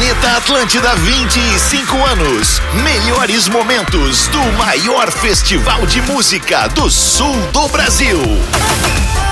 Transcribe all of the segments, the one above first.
Planeta Atlântida 25 anos. Melhores momentos do maior festival de música do sul do Brasil.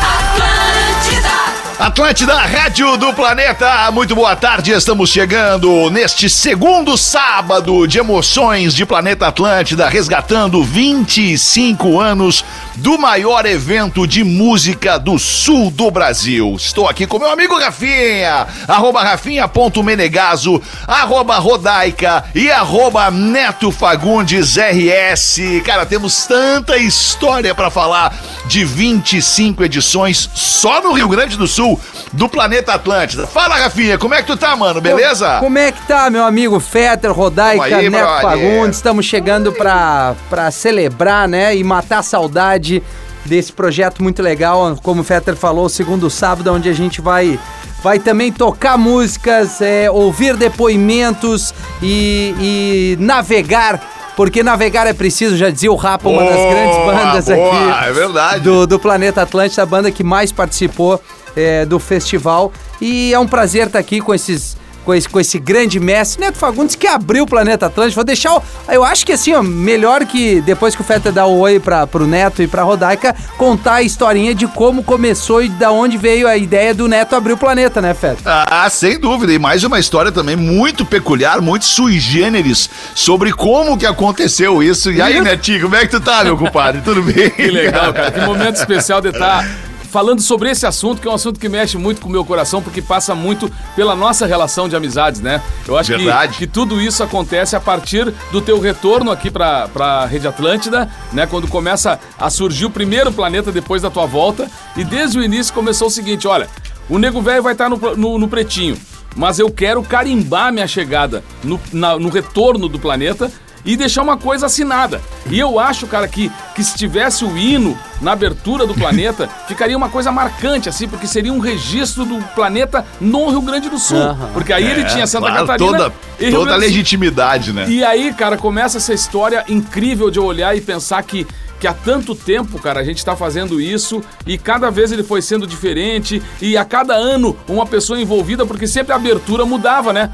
Atlântida. Atlântida, Rádio do Planeta, muito boa tarde. Estamos chegando neste segundo sábado de emoções de Planeta Atlântida, resgatando 25 anos do maior evento de música do sul do Brasil. Estou aqui com meu amigo Rafinha, arroba rafinha.menegaso, arroba rodaica e arroba Neto Fagundes RS. Cara, temos tanta história para falar de 25 edições só no Rio Grande do Sul do Planeta Atlântida. Fala, Rafinha, como é que tu tá, mano? Beleza? Como é que tá, meu amigo Fetter, Rodaica, aí, Neto. Fagundes? Estamos chegando pra, pra celebrar, né? E matar a saudade desse projeto muito legal. Como o Fetter falou, o segundo sábado, onde a gente vai. Vai também tocar músicas, é, ouvir depoimentos e, e navegar, porque navegar é preciso, já dizia o Rapa, uma das Boa, grandes bandas boa, aqui É verdade. do, do Planeta Atlântida, a banda que mais participou é, do festival. E é um prazer estar aqui com esses. Com esse, com esse grande mestre, Neto Fagundes, que abriu o Planeta Atlântida. Vou deixar. O, eu acho que assim, ó, melhor que depois que o Feta dá o oi pra, pro Neto e pra Rodaica, contar a historinha de como começou e da onde veio a ideia do Neto abrir o planeta, né, Feta? Ah, sem dúvida. E mais uma história também muito peculiar, muito sui generis, sobre como que aconteceu isso. E aí, Netinho, como é que tu tá, meu compadre? Tudo bem? Que legal, cara. Que momento especial de estar falando sobre esse assunto, que é um assunto que mexe muito com o meu coração, porque passa muito pela nossa relação de amizades, né? Eu acho que, Verdade. que tudo isso acontece a partir do teu retorno aqui pra, pra Rede Atlântida, né? Quando começa a surgir o primeiro planeta depois da tua volta. E desde o início começou o seguinte: olha, o Nego Velho vai estar no, no, no pretinho, mas eu quero carimbar minha chegada no, na- no retorno do planeta e deixar uma coisa assinada. E eu acho, cara, que, que se tivesse o hino na abertura do planeta, ficaria uma coisa marcante, assim, porque seria um registro do planeta no Rio Grande do Sul. Aham. Porque aí ele tinha Santa É, Claro, Catarina Toda, e toda Sul. legitimidade, né? E aí, cara, começa essa história incrível de eu olhar e pensar que, que há tanto tempo, cara, a gente tá fazendo isso e cada vez ele foi sendo diferente e a cada ano uma pessoa envolvida, porque sempre a abertura mudava, né?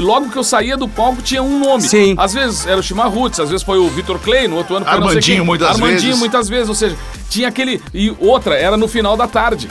Logo que eu saía do palco tinha um nome. Sim. Às vezes era o Chimarruts, às vezes foi o Vitor Clay, no outro ano foi não sei Armandinho, quem. muitas Armandinho, vezes. muitas vezes. Ou seja, tinha aquele. E outra, era no final da tarde.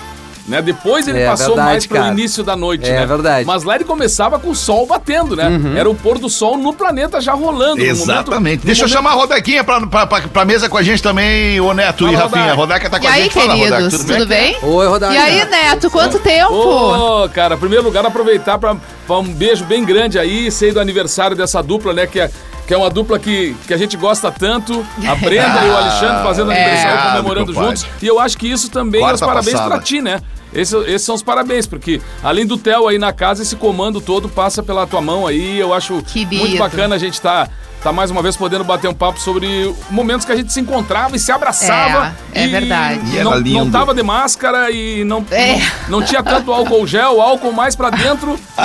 Né? Depois ele É passou verdade, mais pro cara. início da noite, É né? verdade. Mas lá ele começava com o sol batendo, né? Uhum. Era o pôr do sol no planeta já rolando. no momento- Exatamente. no Deixa eu momento- chamar a Rodaquinha pra, pra, pra, pra mesa com a gente também, o Neto Fala, e Rafinha. Rodaca tá com E a aí, gente. Fala, Rodaca, queridos, tudo bem? Oi, Rodaica. E aí, Neto, quanto tempo? Ô, cara, em primeiro lugar, aproveitar pra, pra um beijo bem grande aí, sei do aniversário dessa dupla, né? Que é, que é uma dupla que, que a gente gosta tanto. A Brenda e o Alexandre fazendo É. aniversário, comemorando juntos. E eu acho que isso também é Quarta os parabéns passada. pra ti, né? Esse- esses são os parabéns, porque além do Theo aí na casa, esse comando todo passa pela tua mão aí. Eu acho muito bacana a gente tá, tá mais uma vez podendo bater um papo sobre momentos que a gente se encontrava e se abraçava. É, é e- verdade. E era não, não lindo. tava de máscara e não, É. não, não tinha tanto álcool gel, álcool mais pra dentro.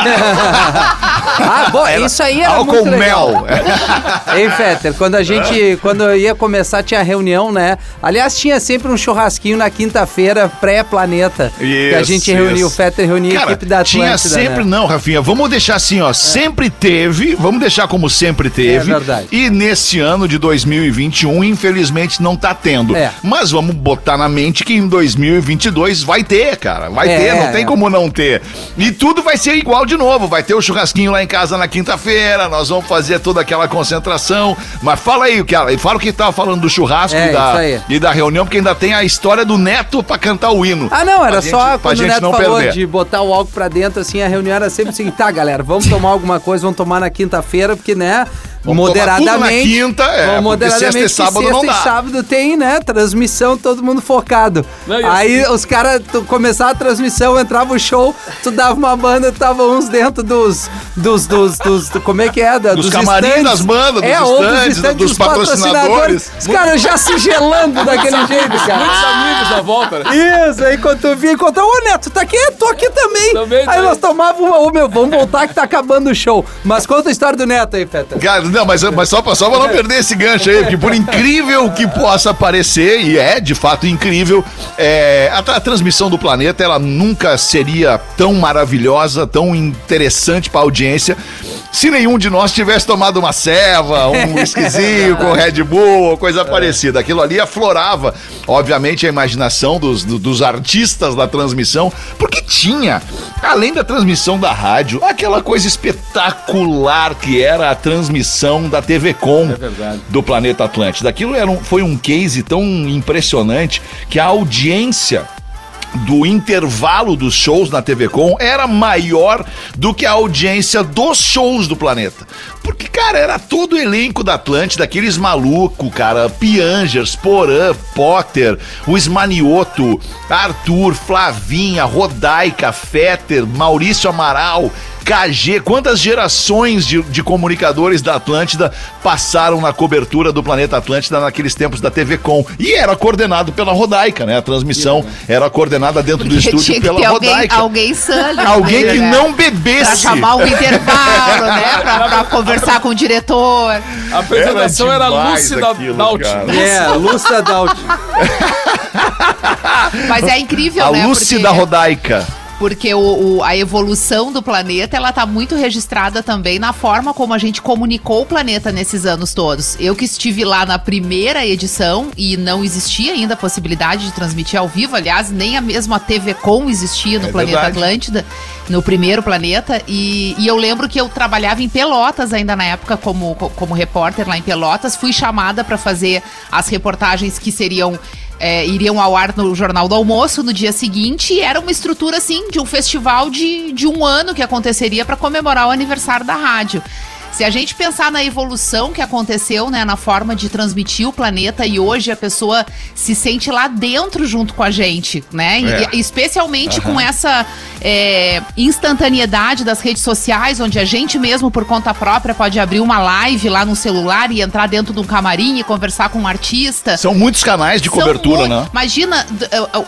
Ah, bom, isso aí era Álcool muito legal. mel. Hein, Fetter, quando a gente, quando ia começar, tinha reunião, né? Aliás, tinha sempre um churrasquinho na quinta-feira, pré-planeta. que a gente reunia, o. Fetter reunia a equipe da Atlântida, tinha sempre, né? não, Rafinha, vamos deixar assim, ó, sempre teve, vamos deixar como sempre teve. É verdade. E nesse ano de 2021, infelizmente, não tá tendo. É. Mas vamos botar na mente que em 2022 vai ter, cara, vai É, ter, não tem é. como não ter. E tudo vai ser igual de novo, vai ter o churrasquinho lá em casa na quinta-feira, nós vamos fazer toda aquela concentração. Mas fala aí, que, fala o que tava falando do churrasco É, e, da, e da reunião, porque ainda tem a história do Neto pra cantar o hino. Ah, não, era Pra só gente- quando o Neto não falou perder. de botar o álcool pra dentro, assim, a reunião era sempre assim, tá, galera, vamos tomar alguma coisa, vamos tomar na quinta-feira, porque, né, Vamos tomar tudo moderadamente... na quinta, é, moderadamente, sexta e sábado sexta não e dá. sábado tem, né, transmissão, todo mundo focado. Não, e Aí assim- os caras, tu começava a transmissão, entrava o show, tu dava uma banda, tava uns dentro dos, dos, dos, dos, do- como é que é? Da, Dos camarim das bandas, dos é, ou estandes, dos patrocinadores. Os caras já se gelando daquele jeito, cara. Muitos amigos na volta, né? Isso, aí quando tu vinha encontrar, ô Neto, tá aqui? Tô aqui também. Também, aí também. nós tomávamos uma, ô meu, vamos voltar que tá acabando o show. Mas conta a história do Neto aí, Feta. Cara, Não, mas, mas só, pra, só pra não perder esse gancho aí, porque por incrível que possa parecer, e é de fato incrível, é, a, a transmissão do planeta ela nunca seria tão maravilhosa, tão interessante pra audiência se nenhum de nós tivesse tomado uma ceva, um whiskyzinho com Red Bull ou coisa parecida. Aquilo ali aflorava, obviamente, a imaginação dos, do- dos artistas da transmissão, porque tinha, além da transmissão da rádio, aquela coisa espetacular que era a transmissão da TV Com É do Planeta Atlântida. Aquilo era um- foi um case tão impressionante que a audiência do intervalo dos shows na TV Com era maior do que a audiência dos shows do planeta. Porque, cara, era todo o elenco da Atlântida, aqueles malucos, cara, Piangers, Porã, Potter, o Esmanioto, Arthur, Flavinha, Rodaica, Fetter, Maurício Amaral, KG, quantas gerações de, de comunicadores da Atlântida passaram na cobertura do Planeta Atlântida naqueles tempos da TV Com? E era coordenado pela Rodaica, né? A transmissão era coordenada dentro do estúdio tinha que pela ter alguém, Rodaica. alguém Alguém meio, que né? não Pra bebesse. chamar o intervalo, né? Pra, pra conversar com o diretor. A apresentação era, demais Lúcida aquilo, Daut. cara. É, Lúcia Daut. Mas é incrível, A né? Lúcida Porque- Rodaica. Porque o, o- a evolução do planeta, ela tá muito registrada também na forma como a gente comunicou o planeta nesses anos todos. Eu que estive lá na primeira edição e não existia ainda a possibilidade de transmitir ao vivo, aliás, nem a mesma TV Com existia no É Planeta verdade. Atlântida, no primeiro planeta, e, e eu lembro que eu trabalhava em Pelotas ainda na época como, co- como repórter lá em Pelotas, fui chamada para fazer as reportagens que seriam é, iriam ao ar no Jornal do Almoço no dia seguinte e era uma estrutura assim de um festival de, de um ano que aconteceria para comemorar o aniversário da rádio. Se a gente pensar na evolução que aconteceu, né, na forma de transmitir o planeta e hoje a pessoa se sente lá dentro junto com a gente, né? É. e especialmente com essa é, instantaneidade das redes sociais, onde a gente mesmo por conta própria pode abrir uma live lá no celular e entrar dentro de um camarim e conversar com um artista. São muitos canais de São cobertura, mu- né? Imagina,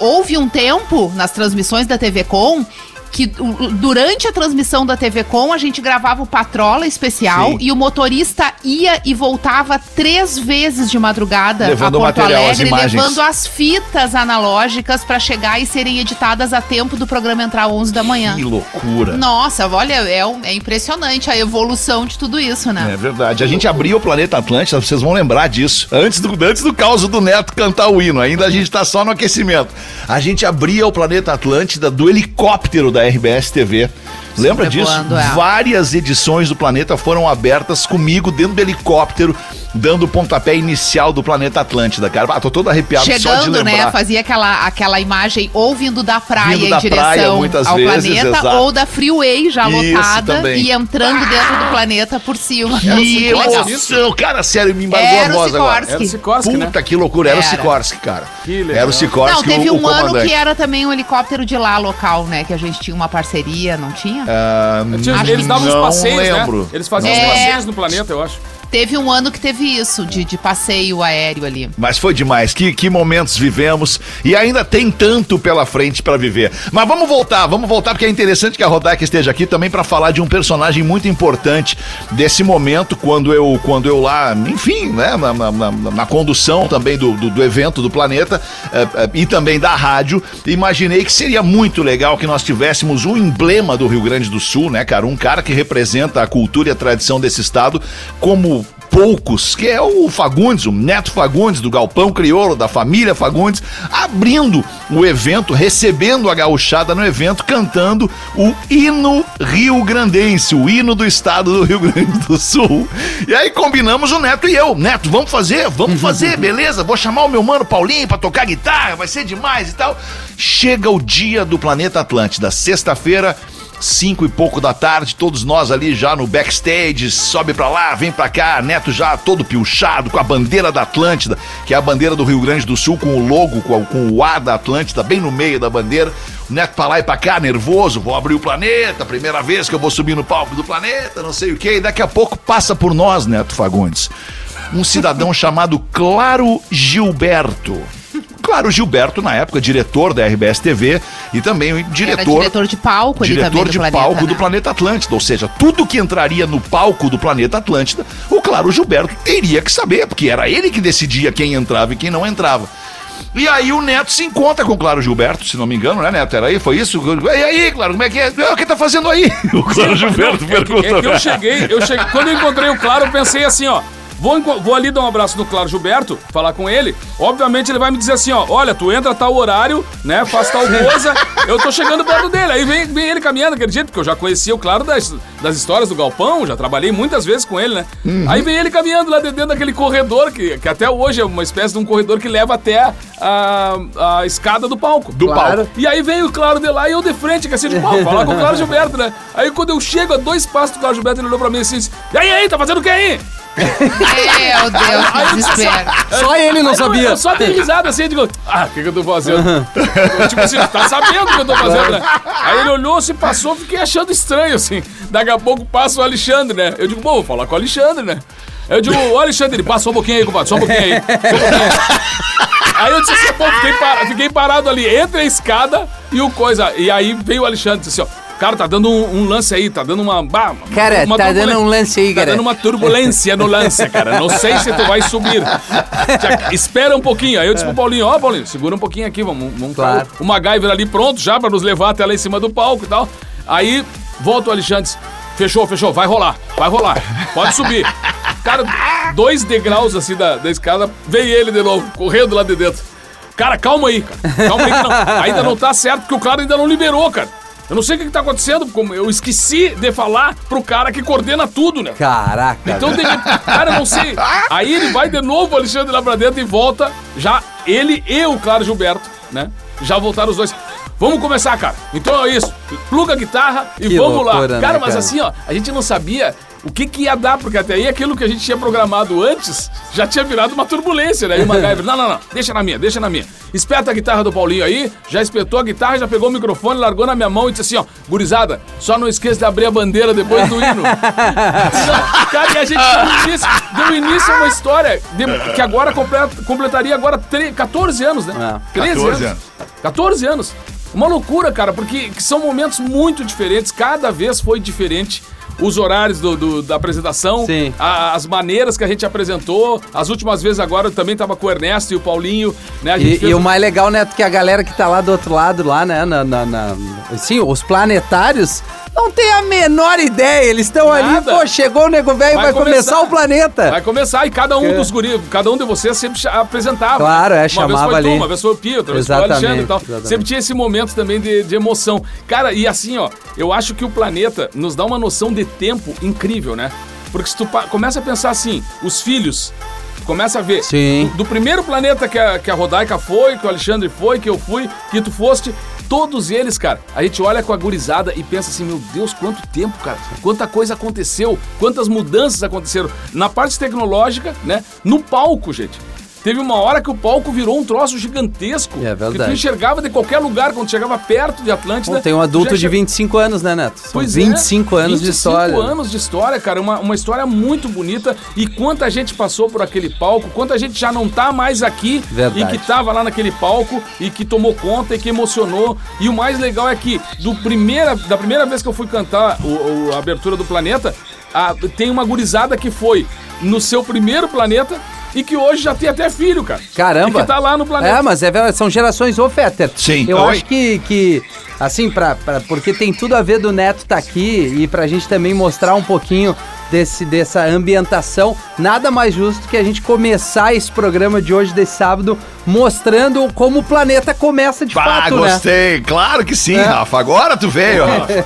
houve um tempo nas transmissões da TV Com que durante a transmissão da TV Com a gente gravava o Patrola especial Sim. e o motorista ia e voltava três vezes de madrugada Levando a Porto material, as Alegre, imagens. levando as fitas analógicas para chegar e serem editadas a tempo do programa entrar às 11 da manhã. Que loucura. Nossa, olha, é, é impressionante a evolução de tudo isso, né? É verdade. A gente abriu o Planeta Atlântida, vocês vão lembrar disso. Antes do, antes do caos do Neto cantar o hino, ainda a gente tá só no aquecimento. A gente abria o Planeta Atlântida do helicóptero da RBS TV. Lembra disso? É. Várias edições do Planeta foram abertas comigo dentro do helicóptero, dando o pontapé inicial do Planeta Atlântida, cara. Ah, tô todo arrepiado só de Chegando, lembrar. né? Fazia aquela, aquela imagem ou vindo da praia Vindo em da direção praia, muitas ao vezes, planeta, exato. ou da freeway já Isso lotada também. e entrando dentro do planeta por cima. Que Legal. emoção, cara, sério, me embargou Era a o voz agora. Sikorsky. Era o Sikorsky, né? Puta que loucura, era, o Era. Sikorsky, cara. Que legal. Era o Sikorsky, Não, teve o, o um ano comandante. que era também um helicóptero de lá local, né? Que a gente tinha uma parceria, não tinha? Ah, Tinha- Acho Eles davam os não passeios, lembro. né? Eles faziam É. os passeios no planeta, eu acho. Teve um ano que teve isso, de, de passeio aéreo ali. Mas foi demais, que, que momentos vivemos e ainda tem tanto pela frente pra viver. Mas vamos voltar, vamos voltar porque é interessante que a Rodaica esteja aqui também pra falar de um personagem muito importante desse momento quando eu quando eu lá, enfim, né, na, na- na- na condução também do, do, do evento do planeta eh, eh, e também da rádio, imaginei que seria muito legal que nós tivéssemos um emblema do Rio Grande do Sul, né, cara, um cara que representa a cultura e a tradição desse estado como poucos, que é o Fagundes, o Neto Fagundes, do Galpão Crioulo, da família Fagundes, abrindo o evento, recebendo a gauchada no evento, cantando o hino Rio Grandense, o hino do estado do Rio Grande do Sul. E aí combinamos o Neto e eu. Neto, vamos fazer? Vamos fazer, beleza? Vou chamar o meu mano Paulinho pra tocar guitarra, vai ser demais e tal. Chega o dia do Planeta Atlântida, sexta-feira, Cinco e pouco da tarde, todos nós ali já no backstage, sobe pra lá, vem pra cá, Neto já todo piochado, com a bandeira da Atlântida, que é a bandeira do Rio Grande do Sul, com o logo, com o A da Atlântida, bem no meio da bandeira. O Neto pra lá e pra cá, nervoso, vou abrir o planeta, primeira vez que eu vou subir no palco do planeta, não sei o que, e daqui a pouco passa por nós, Neto Fagundes. Um cidadão chamado Claro Gilberto. Claro, Gilberto, na época, diretor da RBS TV e também o Era diretor. diretor de palco diretor também do de planeta, palco né? do Planeta Atlântida. Ou seja, tudo que entraria no palco do Planeta Atlântida, o Claro Gilberto teria que saber, porque era ele que decidia quem entrava e quem não entrava. E aí o Neto se encontra com o Claro Gilberto, se não me engano, né, Neto? Era aí, foi isso? E aí, Claro, como é que é? O que tá fazendo aí? O Claro Gilberto É que, pergunta. é que eu cheguei, eu cheguei. Quando eu encontrei o Claro, eu pensei assim, ó. Vou, vou ali dar um abraço no Claro Gilberto, falar com ele. Obviamente ele vai me dizer assim, ó, olha, tu entra tal horário, né? Faz tal coisa. Eu tô chegando perto dele. Aí vem, vem ele caminhando aquele jeito, porque eu já conhecia o Claro das, das histórias do Galpão, já trabalhei muitas vezes com ele, né? Aí vem ele caminhando lá dentro daquele corredor, que, que até hoje é uma espécie de um corredor que leva até a, a escada do palco. Do Claro. palco. E aí veio o Claro de lá e eu de frente, que assim, de pau, falar com o Claro Gilberto, né? Aí quando eu chego a dois passos do Claro Gilberto, ele olhou pra mim assim, disse, e aí, aí, tá fazendo o que aí? Meu Deus, que desespero. Só ele não eu- sabia. Eu só dei risada assim, eu digo, ah, o que, que eu tô fazendo? Tipo assim, tá sabendo o que eu tô fazendo, né? Aí ele olhou, se passou, fiquei achando estranho, assim. Daqui a pouco passa o Alexandre, né? Eu digo, bom, vou falar com o Alexandre, né? Eu digo, ô Alexandre, ele passa só um pouquinho aí, compadre, só um pouquinho aí. Só um pouquinho aí. Aí eu disse assim, pô, fiquei, fiquei parado ali entre a escada e o coisa. E aí veio o Alexandre e disse assim, ó. Cara, tá dando um, um lance aí, tá dando uma. bah, Cara, uma tá dando um lance aí, Tá cara. dando uma turbulência no lance, cara. Não sei se tu vai subir. Espera um pouquinho. Aí eu disse pro Paulinho, ó, Paulinho, segura um pouquinho aqui, vamos, vamos Claro. o MacGyver ali pronto já pra nos levar até lá em cima do palco e tal. Aí volta o Alexandre, fechou, fechou, vai rolar, vai rolar, pode subir. Cara, dois degraus assim da, da escada, veio ele de novo, correndo lá de dentro. Cara, calma aí, cara. Calma aí não, ainda não tá certo, porque o cara ainda não liberou, cara. Eu não sei o que, que tá acontecendo, como eu esqueci de falar pro cara que coordena tudo, né? Caraca. Então, de, cara, eu não sei. Aí ele vai de novo, o Alexandre, lá pra dentro e volta. Já ele e o Claro Gilberto, né? Já voltaram os dois. Vamos começar, cara. Então é isso. Pluga a guitarra e Que vamos lá. loucura, né, Cara, mas cara? assim, ó, a gente não sabia o que, que ia dar, porque até aí aquilo que a gente tinha programado antes já tinha virado uma turbulência, né? E o MacGyver, não, não, não, deixa na minha, deixa na minha. Espeta a guitarra do Paulinho aí, já espetou a guitarra, já pegou o microfone, largou na minha mão e disse assim, ó, gurizada, só não esqueça de abrir a bandeira depois do hino. Não, cara, e a gente deu início, deu início a uma história de- que agora completa- completaria agora tre- 14 anos, né? É. 13 14 anos. 14 anos. Uma loucura, cara, porque que são momentos muito diferentes, cada vez foi diferente. Os horários do, do- da apresentação, a- as maneiras que a gente apresentou. As últimas vezes agora eu também tava com o Ernesto e o Paulinho, né? E, e um- o mais legal, Neto, que a galera que tá lá do outro lado, lá, né, na, na, na- sim, os planetários, não tem a menor ideia. Eles estão ali, pô, chegou o nego velho, vai, Vai começar. começar. o planeta. Vai começar e cada um Que- dos guris, cada um de vocês sempre apresentava. Claro, é, uma chamava ali. Tu, uma vez foi o Pio, outra vez foi o Alexandre e tal. exatamente. Sempre tinha esse momento também de, de emoção. Cara, e assim, ó, eu acho que o planeta nos dá uma noção de tempo incrível, né? Porque se tu começa a pensar assim, os filhos, começa a ver. Sim. Do, do primeiro planeta que a, que a Rodaica foi, que o Alexandre foi, que eu fui, que tu foste, todos eles, cara, a gente olha com a gurizada e pensa assim, meu Deus, quanto tempo, cara, quanta coisa aconteceu, quantas mudanças aconteceram na parte tecnológica, né, no palco, gente. Teve uma hora que o palco virou um troço gigantesco. É verdade. Que tu enxergava de qualquer lugar, quando chegava perto de Atlântida. Pô, tem um adulto de che- 25 anos, né, Neto? São Pois 25 é, anos de 25 história. anos de história, cara. Uma, uma história muito bonita. E quanta gente passou por aquele palco, quanta gente já não tá mais aqui Verdade. e que tava lá naquele palco e que tomou conta e que emocionou. E o mais legal é que do primeira, da primeira vez que eu fui cantar o, o- a abertura do planeta, a- tem uma gurizada que foi no seu primeiro planeta. E que hoje já tem até filho, cara. Caramba. E que tá lá no planeta. É, mas é verdade, são gerações, ô Fetter. Sim. Eu Oi. acho que, que assim, pra, pra- porque tem tudo a ver do Neto tá aqui e pra gente também mostrar um pouquinho desse, dessa ambientação, nada mais justo que a gente começar esse programa de hoje, desse sábado, mostrando como o planeta começa de Pá, fato, né? gostei. Claro que sim, É. Rafa. Agora tu veio, Rafa.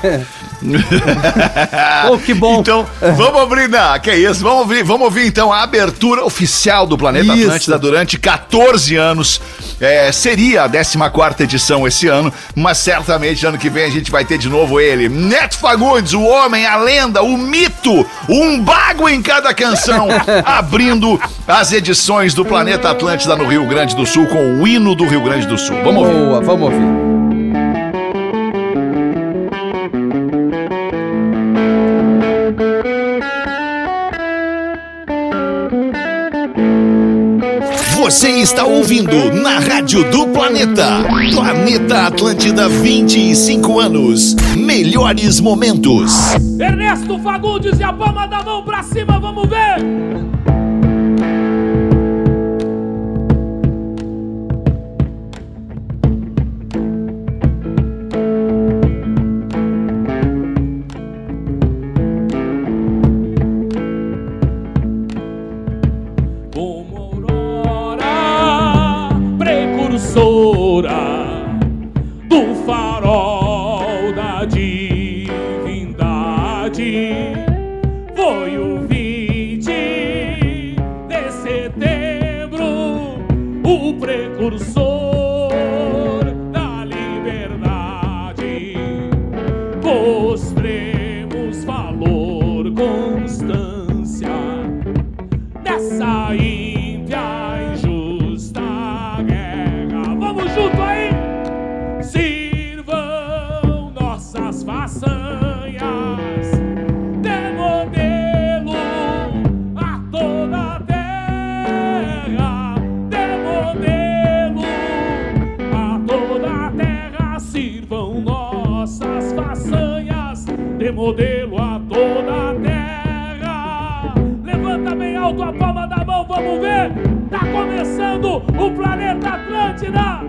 Oh, que bom. Então, vamos não, que é isso, vamos ouvir, vamos ouvir então a abertura oficial do Planeta Isso. Atlântida durante 14 anos. É, seria a 14 edição esse ano, mas certamente ano que vem a gente vai ter de novo ele, Neto Fagundes, o homem, a lenda, o mito, um bago em cada canção, abrindo as edições do Planeta Atlântida no Rio Grande do Sul com o hino do Rio Grande do Sul. Vamos ouvir. Boa, vamos ouvir. Você está ouvindo na Rádio do Planeta. Planeta Atlântida 25 anos. Melhores momentos. Ernesto Fagundes e a palma da mão pra cima, vamos ver. Navidad.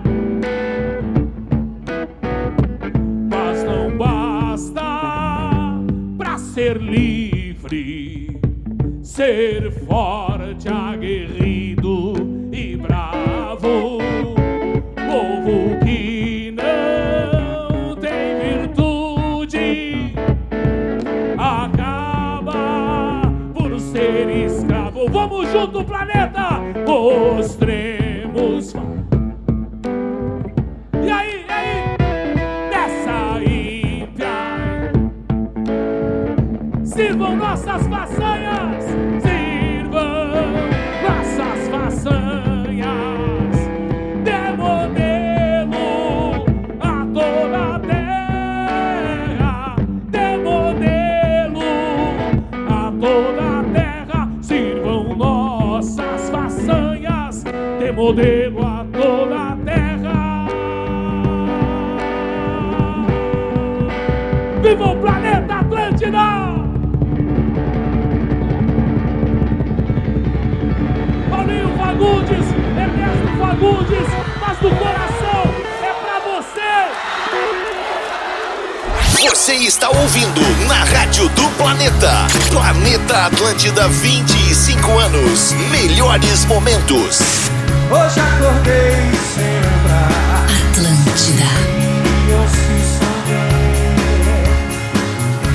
Você está ouvindo na Rádio do Planeta. Planeta Atlântida, 25 anos. Melhores momentos. Hoje acordei sem lembrar. Atlântida.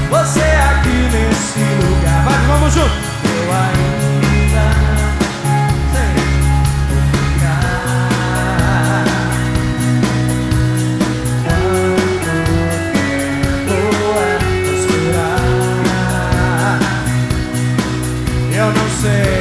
Você aqui nesse lugar. Vai, vamos junto. Eu ainda. say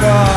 God.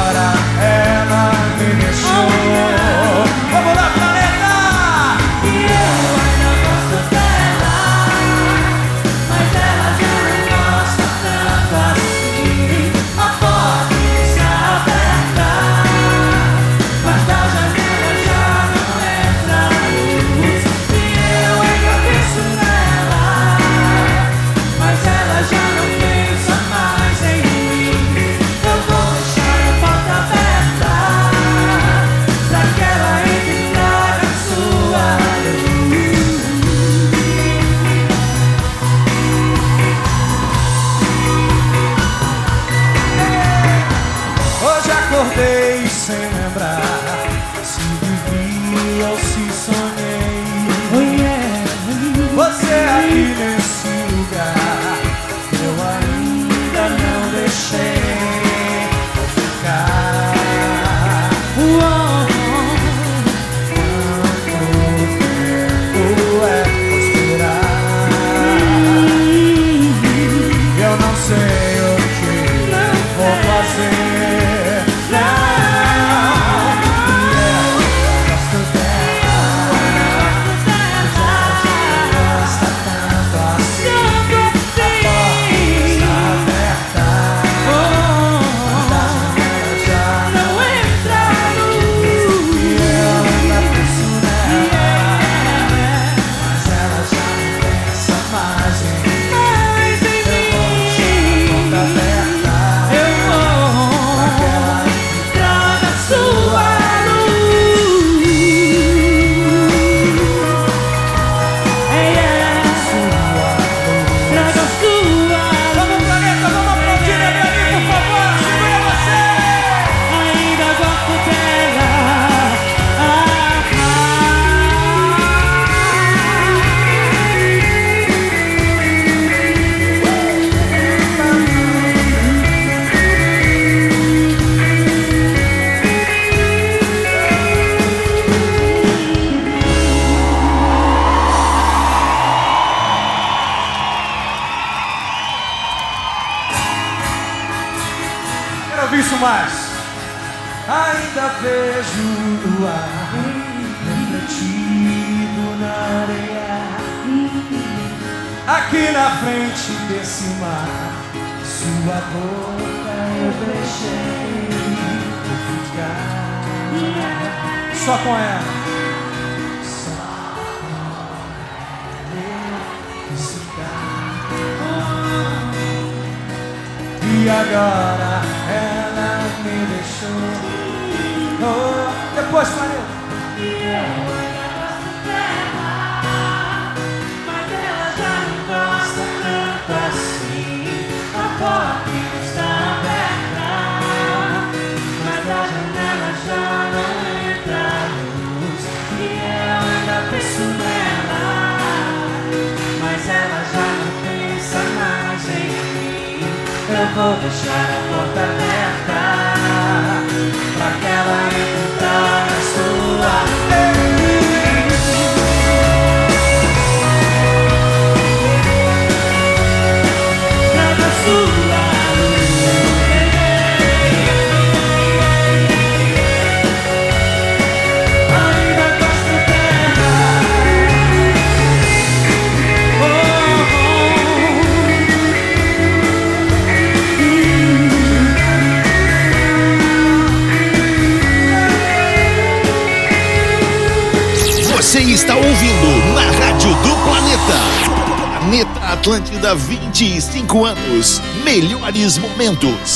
momento.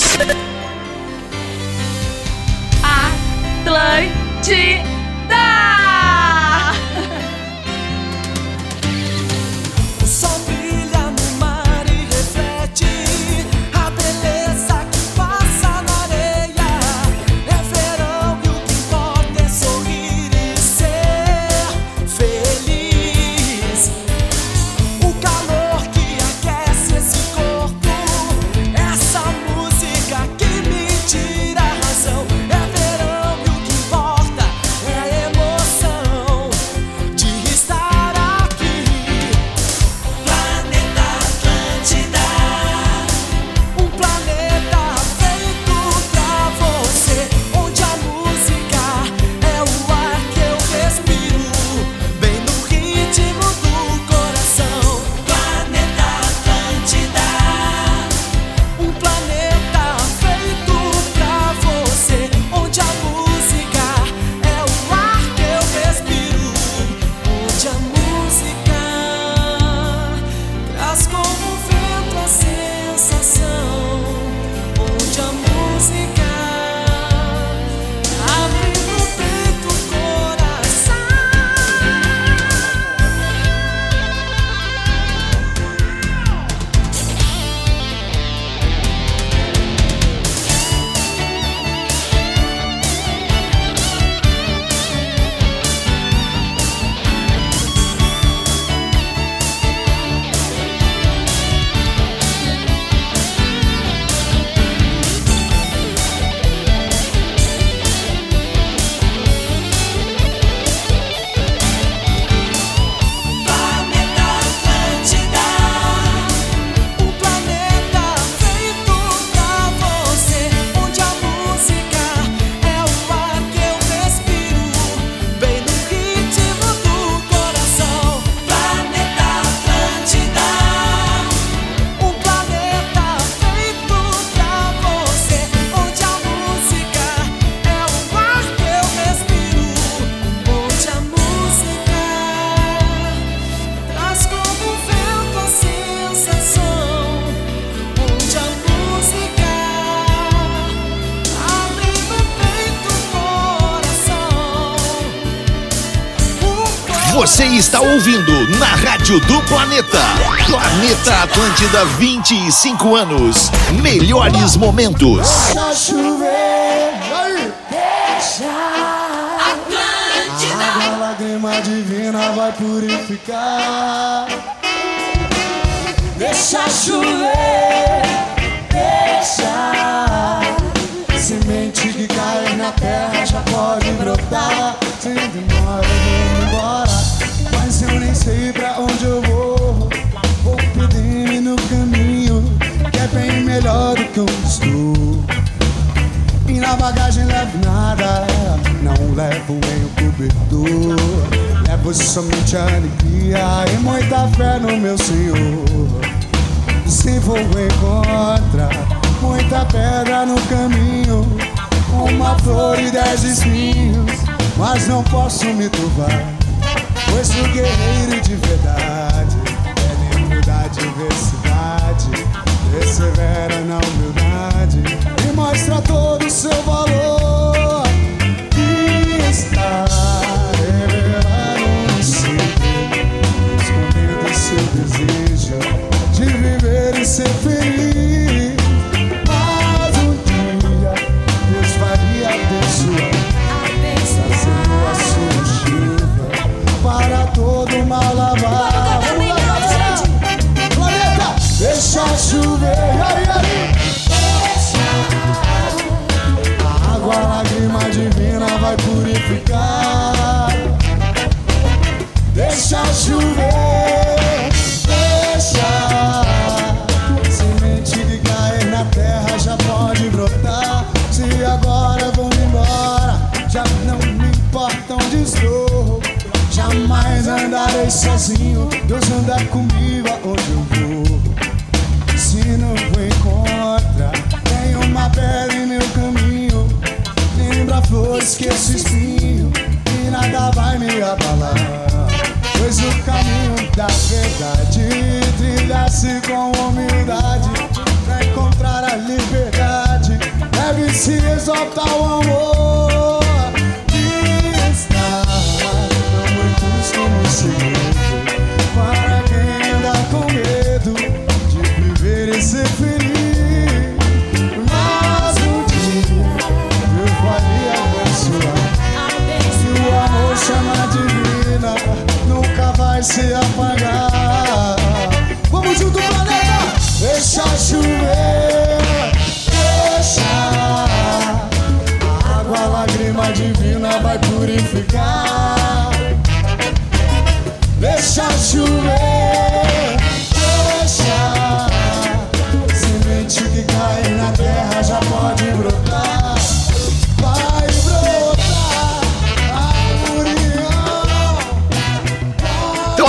Você está ouvindo na Rádio do Planeta. Planeta Atlântida, 25 anos. Melhores momentos. Deixa chover, deixa. Atlântida. A lágrima divina vai purificar. Deixa chover, deixa. Semente que cai na terra já pode brotar. Se demora, eu vou embora. Se eu nem sei pra onde eu vou. Vou pedir-me no caminho, que é bem melhor do que eu estou. E na bagagem levo nada, não levo nem o cobertor. Levo somente alegria e muita fé no meu Senhor. Se vou encontrar muita pedra no caminho, uma flor e dez espinhos, mas não posso me turvar pois sou guerreiro de verdade, é livre da diversidade, persevera na humildade e mostra todo o seu valor. Jamais andarei sozinho, Deus anda comigo aonde eu vou. Se não vou encontrar, tem uma pedra em meu caminho. Lembra flores que esse espinho e nada vai me abalar. Pois o caminho da verdade trilha-se com humildade pra encontrar a liberdade. Deve-se exaltar o amor se apagar. Vamos junto, planeta! Deixa chover, deixa. A água, a lágrima divina vai purificar.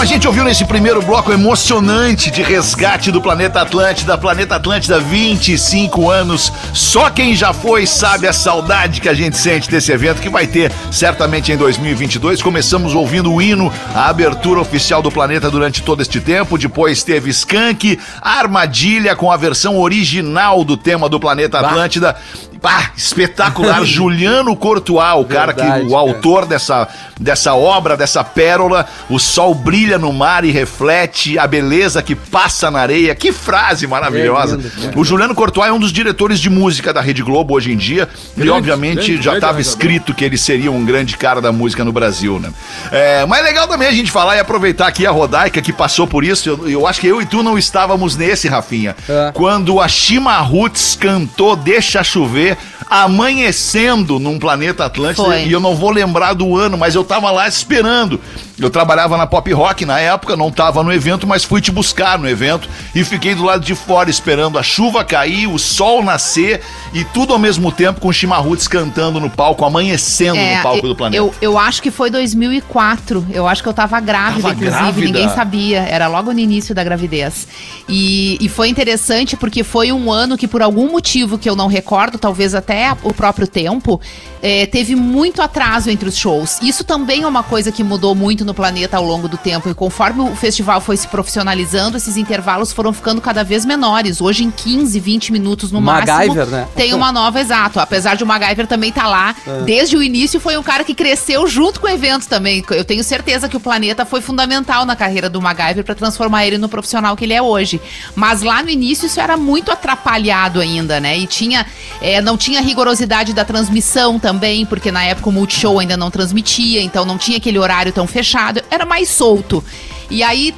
Gente ouviu nesse primeiro bloco emocionante de resgate do Planeta Atlântida, Planeta Atlântida 25 anos. Só quem já foi sabe a saudade que a gente sente desse evento que vai ter certamente em 2022. Começamos ouvindo o hino, a abertura oficial do Planeta durante todo este tempo. Depois teve Skank, Armadilha com a versão original do tema do Planeta Atlântida. Bah, espetacular. Juliano Courtois, o cara que Verdade, o cara. autor dessa, dessa obra, dessa pérola. O sol brilha no mar e reflete a beleza que passa na areia. Que frase maravilhosa. É lindo, é o Juliano Courtois é um dos diretores de música da Rede Globo hoje em dia. e Grande, obviamente grande, já estava escrito que ele seria um grande cara da música no Brasil, né? É, mas é legal também a gente falar e aproveitar aqui a Rodaica que passou por isso. Eu, eu acho que eu e tu não estávamos nesse, Rafinha. É. Quando a Shima Roots cantou Deixa Chover, amanhecendo num planeta Atlântida. Foi. E eu não vou lembrar do ano, mas eu tava lá esperando. Eu trabalhava na Pop Rock na época, não tava no evento, mas fui te buscar no evento e fiquei do lado de fora esperando a chuva cair, o sol nascer e tudo ao mesmo tempo com Roots cantando no palco, amanhecendo no palco eu- do planeta. É, Eu, eu acho que foi 2004. Eu acho que eu tava grávida, Tava inclusive. grávida? Ninguém sabia. Era logo no início da gravidez. E, e foi interessante porque foi um ano que, por algum motivo que eu não recordo, talvez até o próprio tempo, eh, teve muito atraso entre os shows. Isso também é uma coisa que mudou muito no planeta ao longo do tempo. E conforme o festival foi se profissionalizando, esses intervalos foram ficando cada vez menores. Hoje, em 15, 20 minutos no MacGyver, máximo, né? tem uma nova, exato. Apesar de o MacGyver também estar lá desde o início, foi um cara que cresceu junto com o evento também. Eu tenho certeza que o Planeta foi fundamental na carreira do MacGyver para transformar ele no profissional que ele é hoje. Mas lá no início isso era muito atrapalhado ainda, né? E tinha, é, não tinha rigorosidade da transmissão também, porque na época o Multishow ainda não transmitia, então não tinha aquele horário tão fechado, era mais solto. E aí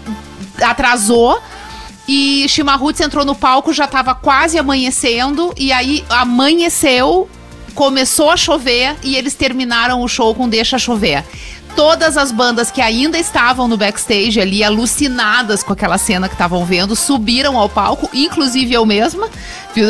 atrasou. E Chimarruts entrou no palco, já tava quase amanhecendo, e aí amanheceu começou a chover e eles terminaram o show com Deixa Chover. Todas as bandas que ainda estavam no backstage ali, alucinadas com aquela cena que estavam vendo, subiram ao palco, inclusive eu mesma. Fiz,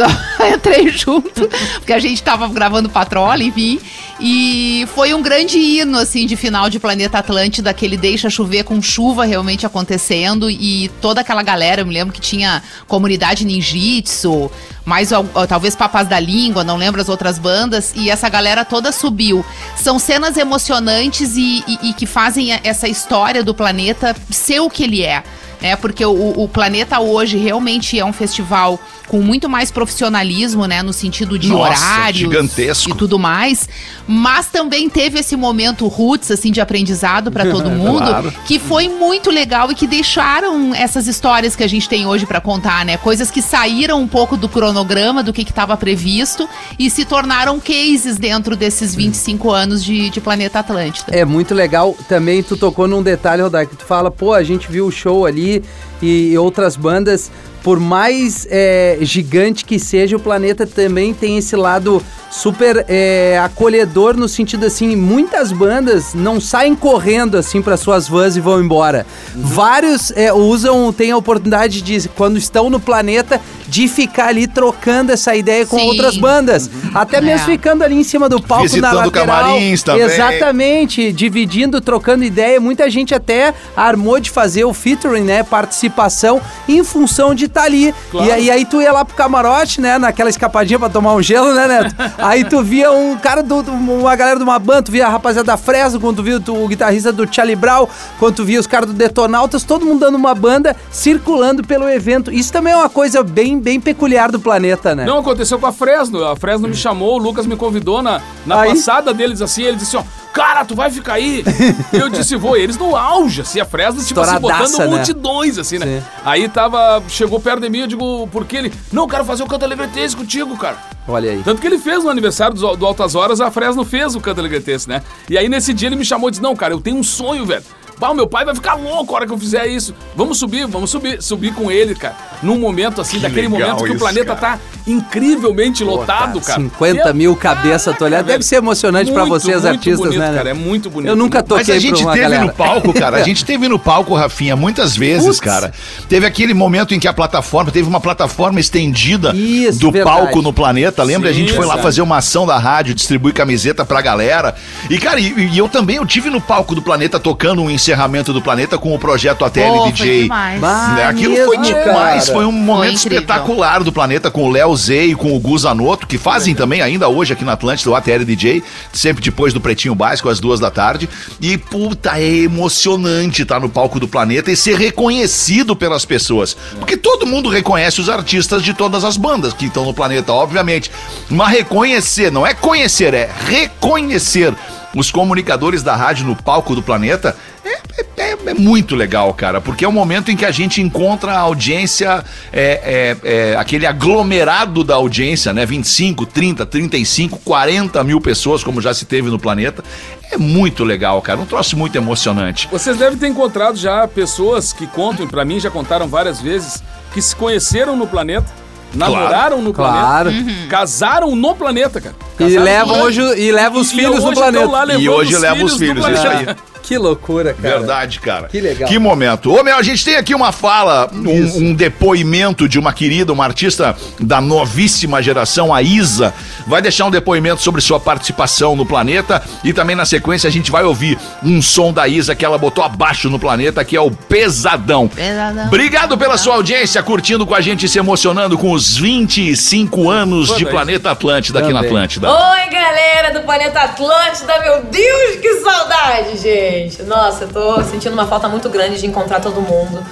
entrei junto, porque a gente tava gravando Patrola, enfim. E foi um grande hino, assim, de final de Planeta Atlântida, aquele Deixa Chover com chuva realmente acontecendo. E toda aquela galera, eu me lembro que tinha comunidade ninjitsu, mais al- talvez Papas da Língua, não lembro as outras bandas, e essa galera toda subiu. São cenas emocionantes e, e- e que fazem essa história do planeta ser o que ele é. Né? Porque o, o planeta hoje realmente é um festival com muito mais profissionalismo, né? No sentido de Nossa, horários gigantesco. e tudo mais. Mas também teve esse momento roots, assim, de aprendizado para todo mundo, Claro. que foi muito legal e que deixaram essas histórias que a gente tem hoje para contar, né? Coisas que saíram um pouco do cronograma, do que estava previsto e se tornaram cases dentro desses 25 anos de, de Planeta Atlântida. É muito legal. Também tu tocou num detalhe, Rodar, que tu fala, pô, a gente viu o show ali aí e outras bandas. Por mais é, gigante que seja, o planeta também tem esse lado super é, acolhedor no sentido assim, muitas bandas não saem correndo assim para suas vans e vão embora. Vários é, usam, têm a oportunidade de, quando estão no planeta, de ficar ali trocando essa ideia com Sim. outras bandas. Até mesmo É. ficando ali em cima do palco na Visitando lateral. camarins também. Exatamente, dividindo, trocando ideia. Muita gente até armou de fazer o featuring, né? Participação em função de estar ali. Claro. E, aí- aí tu ia lá pro camarote, né? Naquela escapadinha pra tomar um gelo, né, Neto? aí tu via um cara, do, uma galera de uma banda, tu via a rapaziada da Fresno, quando tu via tu- o guitarrista do Charlie Brown, quando tu via os caras do Detonautas, todo mundo dando uma banda, circulando pelo evento. Isso também é uma coisa bem, bem peculiar do planeta, né? Não, aconteceu com a Fresno. A Fresno me chamou, o Lucas me convidou na, na Aí? passada deles, assim, ele disse, ó, cara, tu vai ficar aí? eu disse, vou. E eles no auge, assim, a Fresno, tipo assim, botando né? multidões, assim, né? Sim. Aí tava, chegou perto de mim, eu digo, por que ele? Não, quero fazer o canto alegretense contigo, cara. Olha aí. Tanto que ele fez no aniversário do, do Altas Horas, a Fresno fez o canto alegretense, né? E aí nesse dia ele me chamou e disse, não, cara, eu tenho um sonho, velho. O meu pai vai ficar louco a hora que eu fizer isso. Vamos subir, vamos subir, subir com ele, cara. Num momento assim, daquele legal momento que o isso, planeta cara. tá incrivelmente lotado, cara. 50 E é- mil cabeça tu olhar. Caraca, Deve ser emocionante pra Muito, vocês, muito artistas, bonito, né? cara, é muito bonito. Eu nunca Mas toquei a gente pra uma teve galera. no palco, cara. A gente teve no palco, Rafinha, muitas vezes, Putz. cara. Teve aquele momento em que a plataforma, teve uma plataforma estendida Isso, do verdade. palco no planeta. Lembra? a gente Sim, foi lá exato. fazer uma ação da rádio, distribuir camiseta pra galera. E, cara, e, e eu também, eu tive no palco do planeta tocando um encerramento do planeta com o projeto ATL Pô, foi DJ. demais. Bah, Né, Aquilo mesmo, foi demais, cara. foi um momento incrível. espetacular do planeta com o Léo Zé e com o Gus Zanotto, que fazem também ainda hoje aqui na Atlântida o ATL DJ, sempre depois do Pretinho Básico, às duas da tarde. E puta, é emocionante estar no palco do planeta e ser reconhecido pelas pessoas. Porque todo mundo reconhece os artistas de todas as bandas que estão no planeta, obviamente. Mas reconhecer, não é conhecer, é reconhecer os comunicadores da rádio no palco do planeta é, é- é- é muito legal, cara, porque é o momento em que a gente encontra a audiência, é, é- é aquele aglomerado da audiência, né? 25, 30, 35, 40 mil pessoas, como já se teve no planeta. É muito legal, cara. Um troço muito emocionante. Vocês devem ter encontrado já pessoas que contam, e pra mim já contaram várias vezes, que se conheceram no planeta, namoraram no Claro. planeta, casaram no planeta, cara. E Casaram levam no hoje e levam os E filhos no planeta. E hoje leva os filhos, isso aí. Que loucura, cara. Verdade, cara. Que legal. Que momento. Ô, meu, a gente tem aqui uma fala, um, um depoimento de uma querida, uma artista da novíssima geração, a Isa. Vai deixar um depoimento sobre sua participação no planeta. E também na sequência a gente vai ouvir um som da Isa que ela botou abaixo no planeta, que é o Pesadão. Pesadão. Obrigado pela sua audiência, curtindo com a gente e se emocionando com os 25 anos de. Planeta Atlântida aqui na Também. Atlântida. Oi, galera do Planeta Atlântida, meu Deus, que saudade, gente! Nossa, eu tô sentindo uma falta muito grande de encontrar todo mundo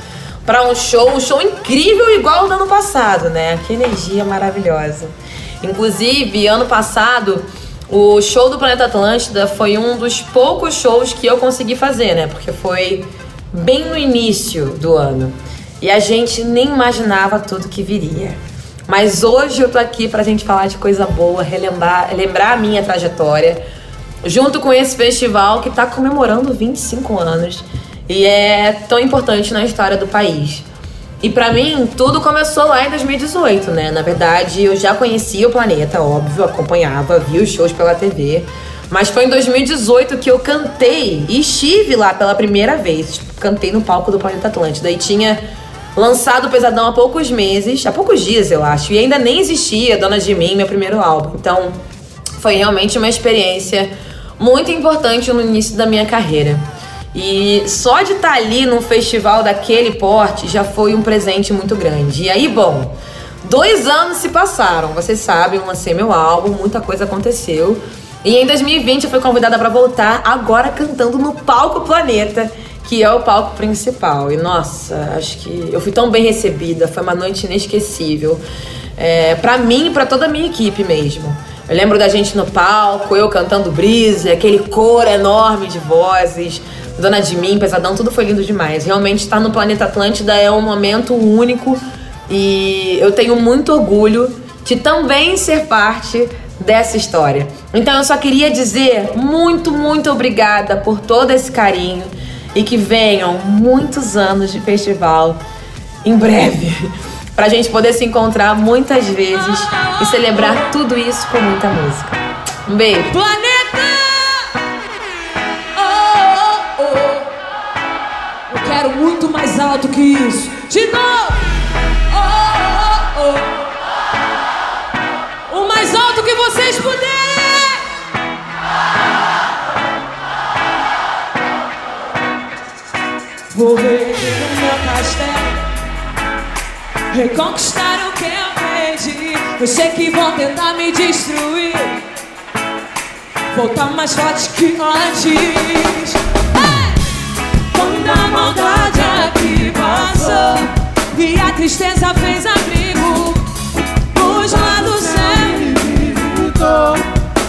pra um show, um show incrível igual o do ano passado, né? Que energia maravilhosa. Inclusive, ano passado, o show do Planeta Atlântida foi um dos poucos shows que eu consegui fazer, né? Porque foi bem no início do ano. E a gente nem imaginava tudo que viria. Mas hoje eu tô aqui pra gente falar de coisa boa, relembrar lembrar a minha trajetória, junto com esse festival que tá comemorando 25 anos e é tão importante na história do país. E pra mim, tudo começou lá em 2018, né? Na verdade, eu já conhecia o planeta, óbvio, acompanhava, via os shows pela TV. Mas foi em 2018 que eu cantei e estive lá pela primeira vez. Cantei no palco do Planeta Atlântida. E tinha lançado o Pesadão há poucos meses, há poucos dias, eu acho. E ainda nem existia Dona de Mim, meu primeiro álbum. Então, foi realmente uma experiência muito importante no início da minha carreira. E só de estar ali num festival daquele porte já foi um presente muito grande. E aí, bom, dois anos se passaram, vocês sabem, eu lancei meu álbum, muita coisa aconteceu. E em 2020 eu fui convidada para voltar, agora cantando no Palco Planeta, que é o palco principal. E nossa, acho que eu fui tão bem recebida, foi uma noite inesquecível. É, para mim e pra toda a minha equipe mesmo. Eu lembro da gente no palco, eu cantando Brise, aquele coro enorme de vozes, Dona de Mim, Pesadão, tudo foi lindo demais. Realmente estar no Planeta Atlântida é um momento único e eu tenho muito orgulho de também ser parte dessa história. Então eu só queria dizer muito, muito obrigada por todo esse carinho e que venham muitos anos de festival em breve. Pra gente poder se encontrar muitas vezes e celebrar tudo isso com muita música. Um beijo. Planeta! Oh, oh, oh. Eu quero muito mais alto que isso. De novo! Oh, oh, oh. O mais alto que vocês puderem! Vou ver o meu castelo. Reconquistar o que eu perdi. Eu sei que vão tentar me destruir. Voltar mais forte que antes. Quando a maldade aqui passou e a tristeza fez abrigo, os lados sempre visitou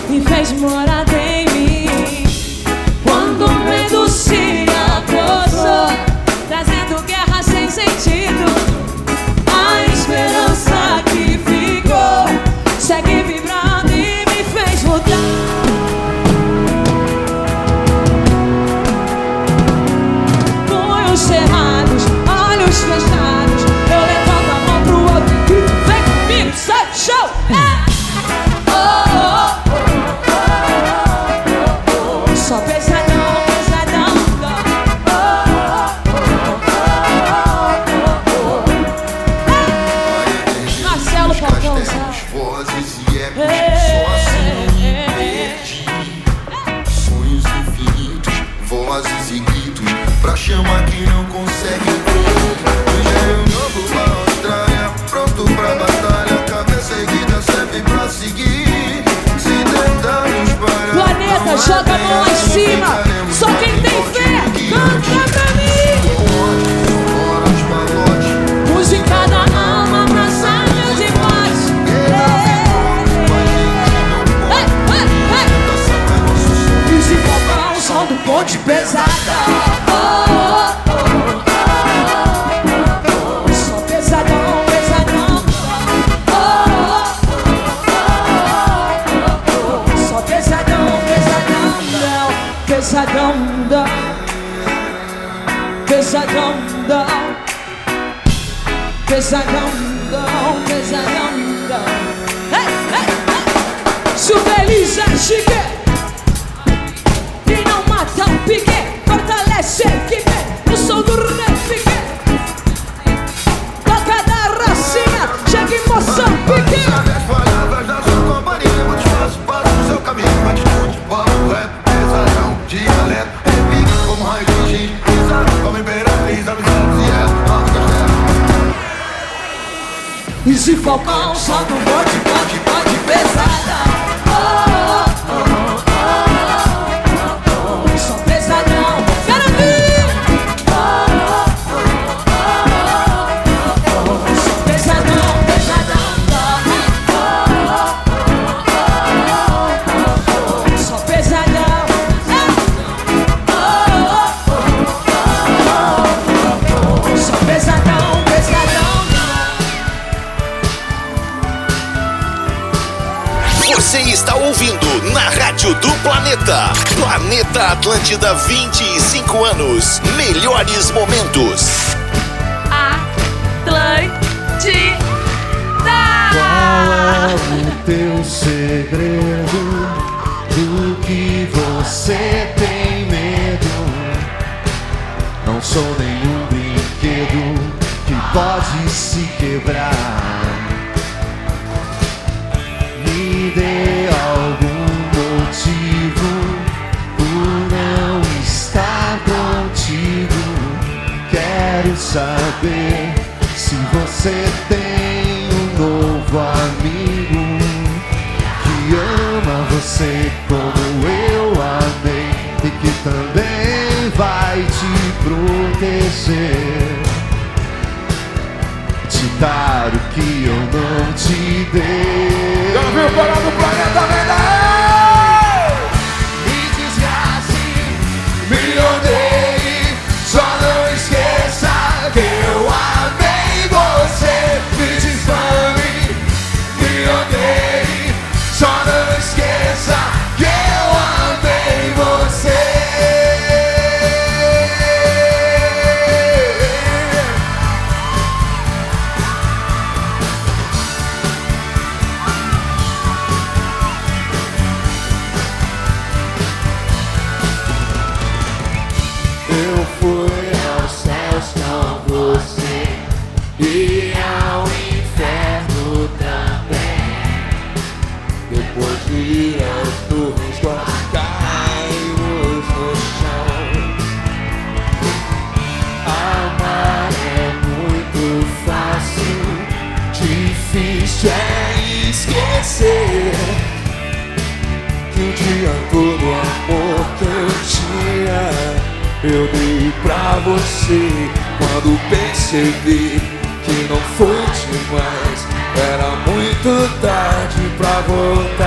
e fez morada em mim. Quando o medo se apossou, trazendo guerra sem sentido. Esperança que ficou segue vibrando e me fez voltar. Punhos cerrados, olhos fechados. Eu levanto a mão pro outro e Vem comigo, sai chão! É! Você está ouvindo na Rádio do Planeta. Planeta Atlântida 25 anos. Melhores momentos. dar. Qual é o teu segredo? Do que você tem medo? Não sou nenhum brinquedo que pode se quebrar. Dê algum motivo por não estar contigo. Quero saber se você tem um novo amigo que ama você como eu amei e que também vai te proteger. Dar o que eu não te dei. Já viu parar no planeta Me desgrace, me odeie, só não esqueça que eu amei você quando percebi que não foi demais. Era muito tarde pra voltar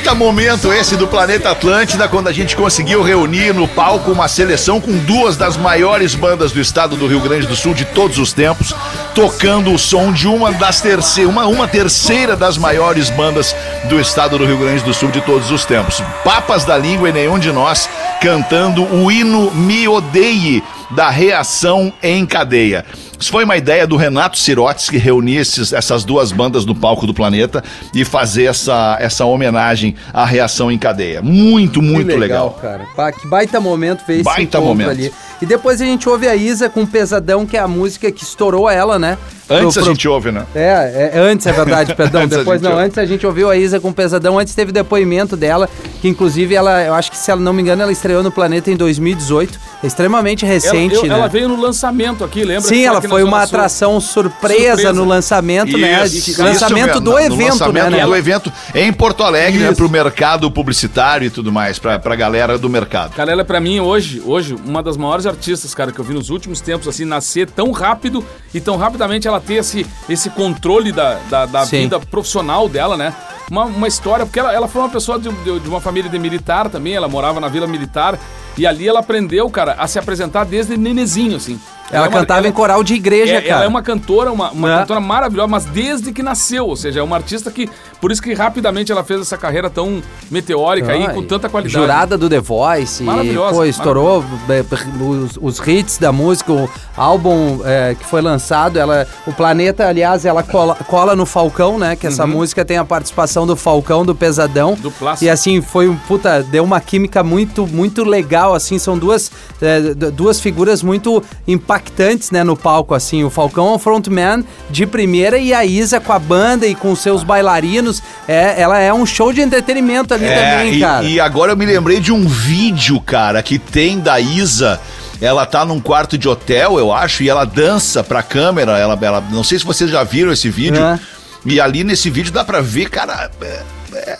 baita momento esse do Planeta Atlântida, quando a gente conseguiu reunir no palco uma seleção com duas das maiores bandas do estado do Rio Grande do Sul de todos os tempos, tocando o som de uma das terceiras, uma, uma terceira das maiores bandas do estado do Rio Grande do Sul de todos os tempos. Papas da língua e nenhum de nós cantando o hino Me Odeie da reação em cadeia. Isso foi uma ideia do Renato Sirotes, que reunia esses- essas duas bandas no palco do planeta e fazer essa, essa homenagem à reação em cadeia. Muito, muito Que legal. cara. Pá, que baita momento fez Baita momento. ali. E depois a gente ouve a Isa com Pesadão, que é a música que estourou ela, né? Antes Pro- a pro- gente ouve, né? É, é, antes é verdade, perdão. Antes a Depois gente não, ouve. antes a gente ouviu a Isa com Pesadão, antes teve depoimento dela, que inclusive ela, eu acho que se ela não me engano, ela estreou no Planeta em 2018, é extremamente Ela, recente, eu- né? ela veio no lançamento aqui, lembra? Sim, ela na foi uma atração surpresa, Surpresa. no lançamento, né? Isso, lançamento mesmo, do no evento, lançamento né? do né? evento em Porto Alegre, né, Isso. pro mercado publicitário e tudo mais, pra, pra galera do mercado. Cara, ela é pra mim hoje, hoje, uma das maiores artistas, cara, que eu vi nos últimos tempos, assim, nascer tão rápido e tão rapidamente ela ter esse, esse controle da, da, da vida profissional dela, né? Uma, uma história, porque ela, ela foi uma pessoa de, de- de uma família de militar também, ela morava na Vila Militar, e ali ela aprendeu, cara, a se apresentar desde nenezinho, assim. Ela é uma- cantava ela- em coral de igreja, É, cara. ela é uma cantora, uma, uma É. cantora maravilhosa, mas desde que nasceu, ou seja, é uma artista que, por isso que rapidamente ela fez essa carreira tão meteórica aí, Ai, com tanta qualidade. Jurada do The Voice. Maravilhosa, E, pô, estourou é, os, os hits da música, o álbum é, que foi lançado. Ela, o Planeta, aliás, ela cola, cola no Falcão, né? Que essa música tem a participação do Falcão, do Pesadão. Uhum. Do Plástico. E assim, foi um puta, deu uma química muito, muito legal, assim, são duas, é, duas figuras muito impactantes, né, no palco, assim, o Falcão é um frontman de primeira e a Isa com a banda e com seus bailarinos, é, ela é um show de entretenimento ali É, também, e, cara. e agora eu me lembrei de um vídeo, cara, que tem da Isa. Ela tá num quarto de hotel, eu acho, e ela dança pra câmera. Ela, ela, não sei se vocês já viram esse vídeo. É. E ali nesse vídeo dá pra ver, cara. é- é-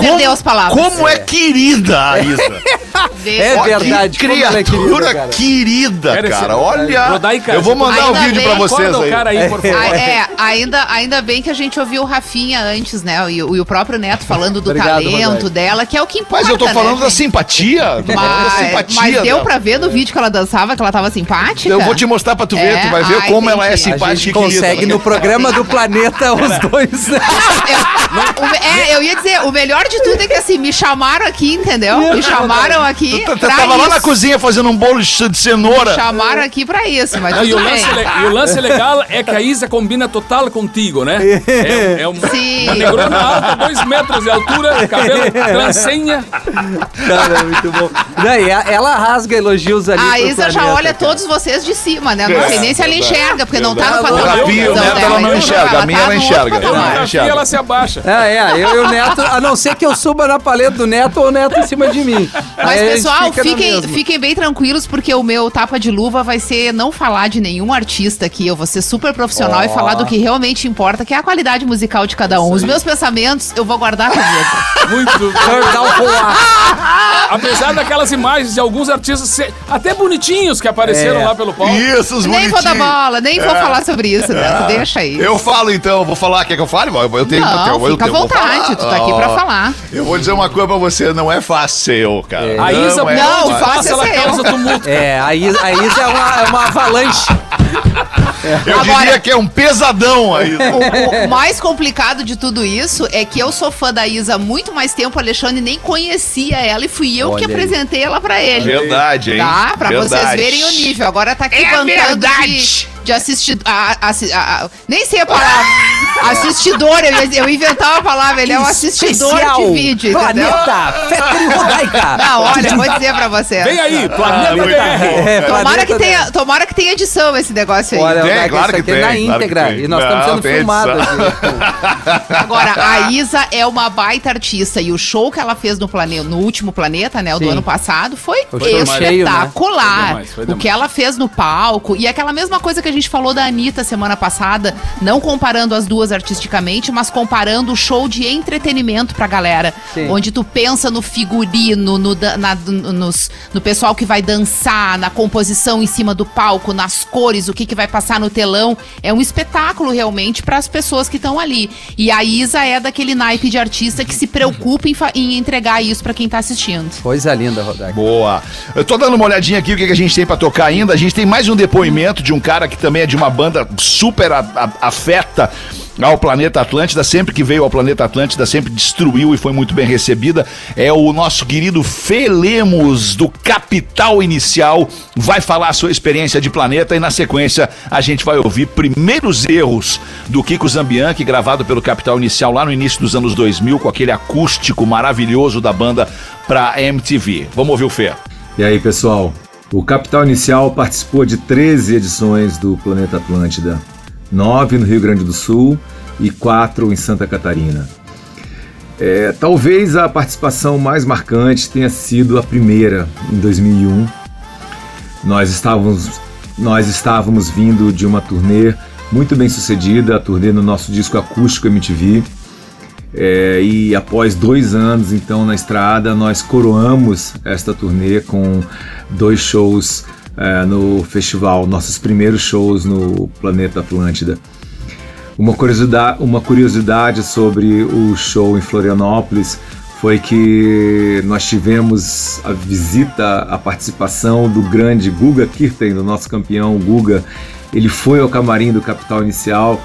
Perdeu as palavras. Como é querida a Isa. É Ó, verdade, Que como ela é criatura querida, cara. querida, cara. Olha. Rodaica, eu vou mandar o ainda vídeo bem, pra vocês o aí. cara aí, por favor. Ah, é, ainda, ainda bem que a gente ouviu o Rafinha antes, né? E, o- e o próprio Neto falando do Obrigado, talento Rodaica. dela, que é o que importa. Mas eu tô falando né, da simpatia. Tô falando da Mas, simpatia. mas deu pra ver no vídeo que ela dançava, que ela tava simpática? Eu vou te mostrar pra tu ver, É? tu vai ver Ah, como ela é entendi. A simpática gente e querida. consegue no programa do Planeta os dois, né? O me- é, eu ia dizer, o melhor de tudo é que assim, me chamaram aqui, entendeu? Me chamaram aqui. Tu, tava lá na cozinha fazendo um bolo de cenoura. Chamaram aqui pra isso, mas Não, e, o tudo lance e o lance legal é que a Isa combina total contigo, né? É, é um- Sim. uma negrona alta, dois metros de altura, cabelo trancinha. Cara, muito bom. A- ela rasga elogios ali. A Isa já olha cara. todos vocês de cima, né? Não É, sei nem se ela enxerga, porque não tá no o da Neto, visão ela não enxerga. A minha, tá ela enxerga. patamar. Ela enxerga. ela se abaixa. É, é, eu e o Neto, a não ser que eu suba na paleta do Neto ou o Neto em cima de mim. Mas, Aí pessoal, fica fiquem, fiquem bem tranquilos, porque o meu tapa de luva vai ser não falar de nenhum artista aqui. Eu vou ser super profissional e falar do que realmente importa, que é a qualidade musical de cada um. Os meus pensamentos eu vou guardar comigo. Muito? Apesar daquelas imagens de alguns artistas até bonitinhos que apareceram É. lá pelo palco. Isso, os nem vou dar bola, nem vou É. falar sobre isso, Neto. Deixa aí. Eu falo então, vou falar, quer que eu fale? Eu tenho Não, eu, eu, fica à eu vou vontade, falar. tu tá aqui pra Ó, Eu vou dizer uma coisa pra você, não é fácil, cara. A Isa, é não, fácil é ela ser eu. causa tumulto. É, a Isa, a Isa é, uma, é uma avalanche. Eu Agora- diria que é um pesadão aí. O, o mais complicado de tudo isso é que eu sou fã da Isa há muito mais tempo, o Alexandre nem conhecia ela e fui eu que Olha aí. apresentei ela pra ele. Verdade, hein? Tá? Pra vocês Verdade. verem o nível. Agora tá aqui É bancando verdade. de, de assistir. a- assi- a- a- nem sei a palavra. assistidor, eu, ia- eu inventava a palavra, ele é um assistidor de vídeo, entendeu? Planeta, Rodaica. Não, olha, eu vou dizer pra você. Vem aí, Planeta BR. É, Tomara Planeta que, tenha, tomara que tenha edição esse negócio aí. Olha, Tem, Rodaica, claro isso que aqui é tem, na claro que íntegra. tem. e nós estamos sendo filmados. Agora, a Isa é uma baita artista e o show que ela fez no, plane... no último planeta, né, o do ano passado, foi Foi né? Foi espetacular. demais, foi o demais. que ela fez no palco e aquela mesma coisa que a gente falou da Anitta semana passada, não comparando as duas artisticamente, mas comparando o show de entretenimento pra galera, Sim. onde tu pensa no figurino, no, na- nos- no pessoal que vai dançar, na composição em cima do palco, nas cores, o que, que vai passar no telão. É um espetáculo realmente para as pessoas que estão ali. E a Isa é daquele naipe de artista que se preocupa em, em entregar isso pra quem tá assistindo. Coisa linda, Rodaica. Boa. Eu tô dando uma olhadinha aqui o que, que a gente tem pra tocar ainda. A gente tem mais um depoimento de um cara que também é de uma banda super a- a- afeta ao Planeta Atlântida, sempre que veio ao Planeta Atlântida, sempre destruiu e foi muito bem recebida. É o nosso querido Felemos do Capital Inicial. Vai falar a sua experiência de planeta e na sequência a gente vai ouvir primeiros erros do Kiko Zambianchi, gravado pelo Capital Inicial lá no início dos anos 2000, com aquele acústico maravilhoso da banda pra MTV. Vamos ouvir o Fê. E aí, pessoal? O Capital Inicial participou de 13 edições do Planeta Atlântida, 9 no Rio Grande do Sul e 4 em Santa Catarina. É, talvez a participação mais marcante tenha sido a primeira, em 2001. Nós estávamos, nós estávamos vindo de uma turnê muito bem sucedida, a turnê no nosso disco acústico MTV. É, e após dois anos então na estrada, nós coroamos esta turnê com dois shows é, no festival, nossos primeiros shows no Planeta Atlântida. Uma curiosidade, uma curiosidade sobre o show em Florianópolis foi que nós tivemos a visita, a participação do grande Guga Kirten, do nosso campeão Guga. Ele foi ao camarim do Capital Inicial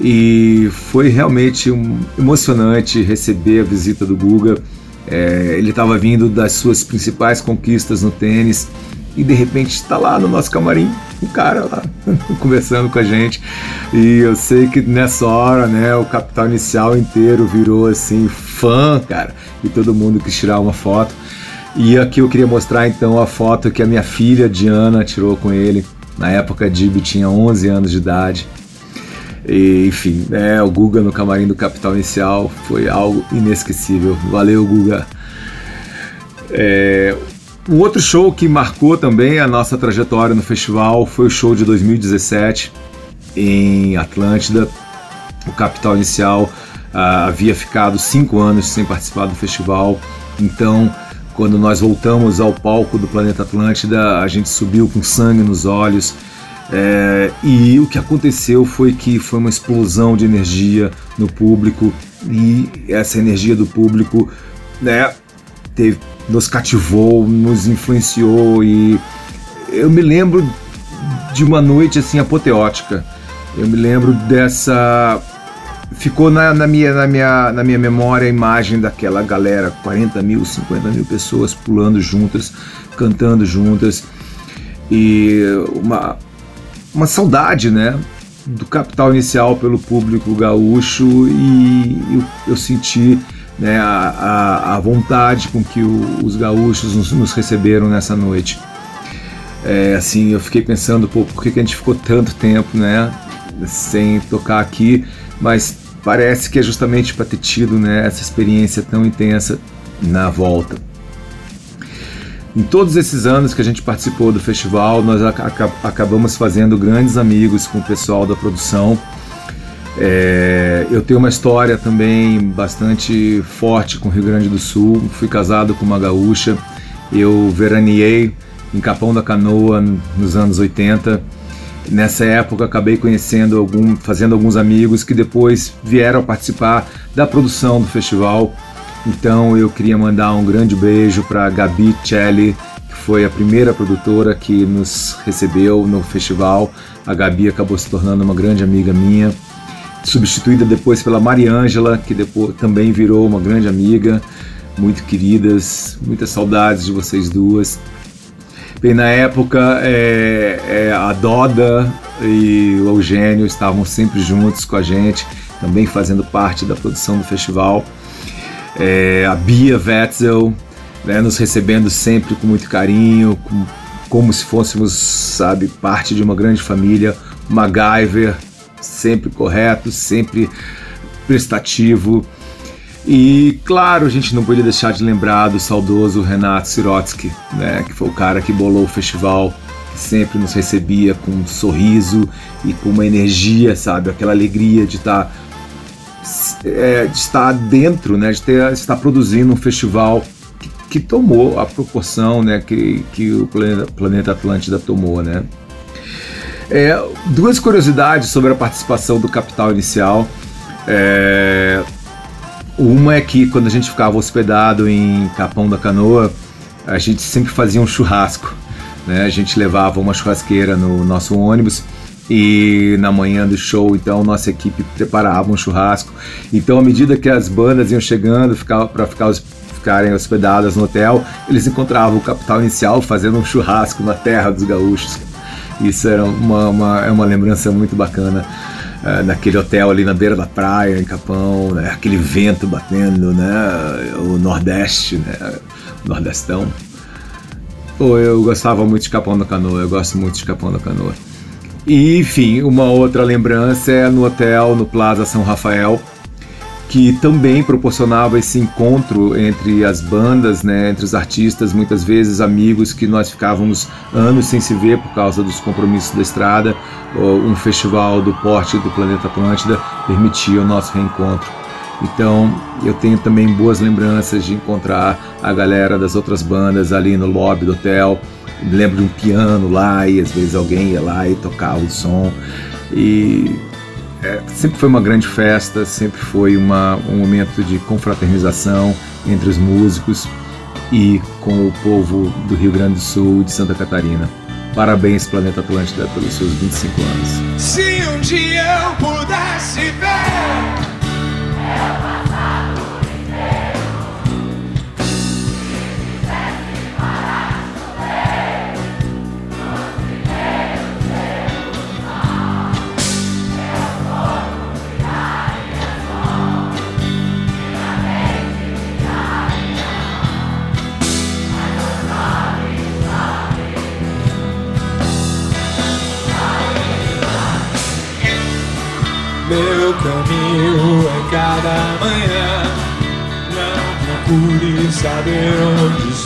e foi realmente um- emocionante receber a visita do Guga. É, ele estava vindo das suas principais conquistas no tênis e de repente está lá no nosso camarim, um cara lá conversando com a gente. E eu sei que nessa hora, né, o capital inicial inteiro virou assim fã, cara, e todo mundo quis tirar uma foto. E aqui eu queria mostrar então a foto que a minha filha Diana tirou com ele. Na época a Dibi tinha 11 anos de idade. E, enfim, é, o Guga no camarim do Capital Inicial foi algo inesquecível. Valeu, Guga. É, um outro show que marcou também a nossa trajetória no festival foi o show de 2017 em Atlântida. O Capital Inicial ah, havia ficado cinco anos sem participar do festival, então quando nós voltamos ao palco do Planeta Atlântida, a gente subiu com sangue nos olhos. É, e o que aconteceu foi que foi uma explosão de energia no público e essa energia do público, né, teve, nos cativou, nos influenciou e eu me lembro de uma noite assim apoteótica. Eu me lembro dessa ficou na, na minha, na, minha, na minha memória a imagem daquela galera, 40 mil, 50 mil pessoas pulando juntas, cantando juntas e uma, uma saudade, né? Do capital inicial pelo público gaúcho e eu, eu senti né, a, a, vontade com que o- os gaúchos nos, nos receberam nessa noite. É, assim, eu fiquei pensando, pô, por que, que a gente ficou tanto tempo, né, sem tocar aqui, mas parece que é justamente para ter tido, né, essa experiência tão intensa na volta. Em todos esses anos que a gente participou do festival, nós aca- acabamos fazendo grandes amigos com o pessoal da produção. É, eu tenho uma história também bastante forte com o Rio Grande do Sul. Fui casado com uma gaúcha. Eu veraneei em Capão da Canoa nos anos 80. Nessa época acabei conhecendo algum, fazendo alguns amigos que depois vieram participar da produção do festival. Então eu queria mandar um grande beijo para Gabi Celli, que foi a primeira produtora que nos recebeu no festival. A Gabi acabou se tornando uma grande amiga minha, substituída depois pela Mariângela, que depois também virou uma grande amiga, muito queridas, muitas saudades de vocês duas. Bem, na época, é, é, a Doda e o Eugênio estavam sempre juntos com a gente, também fazendo parte da produção do festival. É, a Bia Wetzel, né, nos recebendo sempre com muito carinho, com- como se fôssemos, sabe, parte de uma grande família. MacGyver, sempre correto, sempre prestativo. E claro, a gente não podia deixar de lembrar do saudoso Renato Sirotsky, né, que foi o cara que bolou o festival, que sempre nos recebia com um sorriso e com uma energia, sabe, aquela alegria de estar é, de estar dentro, né, de ter, estar produzindo um festival que, que tomou a proporção, né, que, que o planeta, planeta Atlântida tomou, né. É, duas curiosidades sobre a participação do Capital Inicial. É, uma é que quando a gente ficava hospedado em Capão da Canoa, a gente sempre fazia um churrasco. Né? A gente levava uma churrasqueira no nosso ônibus e na manhã do show, então, nossa equipe preparava um churrasco. Então, à medida que as bandas iam chegando para ficar, ficarem hospedadas no hotel, eles encontravam o capital inicial fazendo um churrasco na terra dos gaúchos. Isso era uma, uma, é uma lembrança muito bacana. eh, naquele hotel ali na beira da praia, em Capão, né? aquele vento batendo, né? o Nordeste, né? o Nordestão. Pô, eu gostava muito de Capão da Canoa, eu gosto muito de Capão da Canoa. E, enfim, uma outra lembrança é no hotel, no Plaza São Rafael, que também proporcionava esse encontro entre as bandas, né, entre os artistas, muitas vezes amigos que nós ficávamos anos sem se ver por causa dos compromissos da estrada. Um festival do porte do Planeta Atlântida permitia o nosso reencontro. Então, eu tenho também boas lembranças de encontrar a galera das outras bandas ali no lobby do hotel. Lembro de um piano lá e às vezes alguém ia lá e tocava o som. E é, sempre foi uma grande festa, sempre foi uma, um momento de confraternização entre os músicos e com o povo do Rio Grande do Sul e de Santa Catarina. Parabéns, Planeta Atlântida, pelos seus 25 anos. Se um dia eu pudesse ver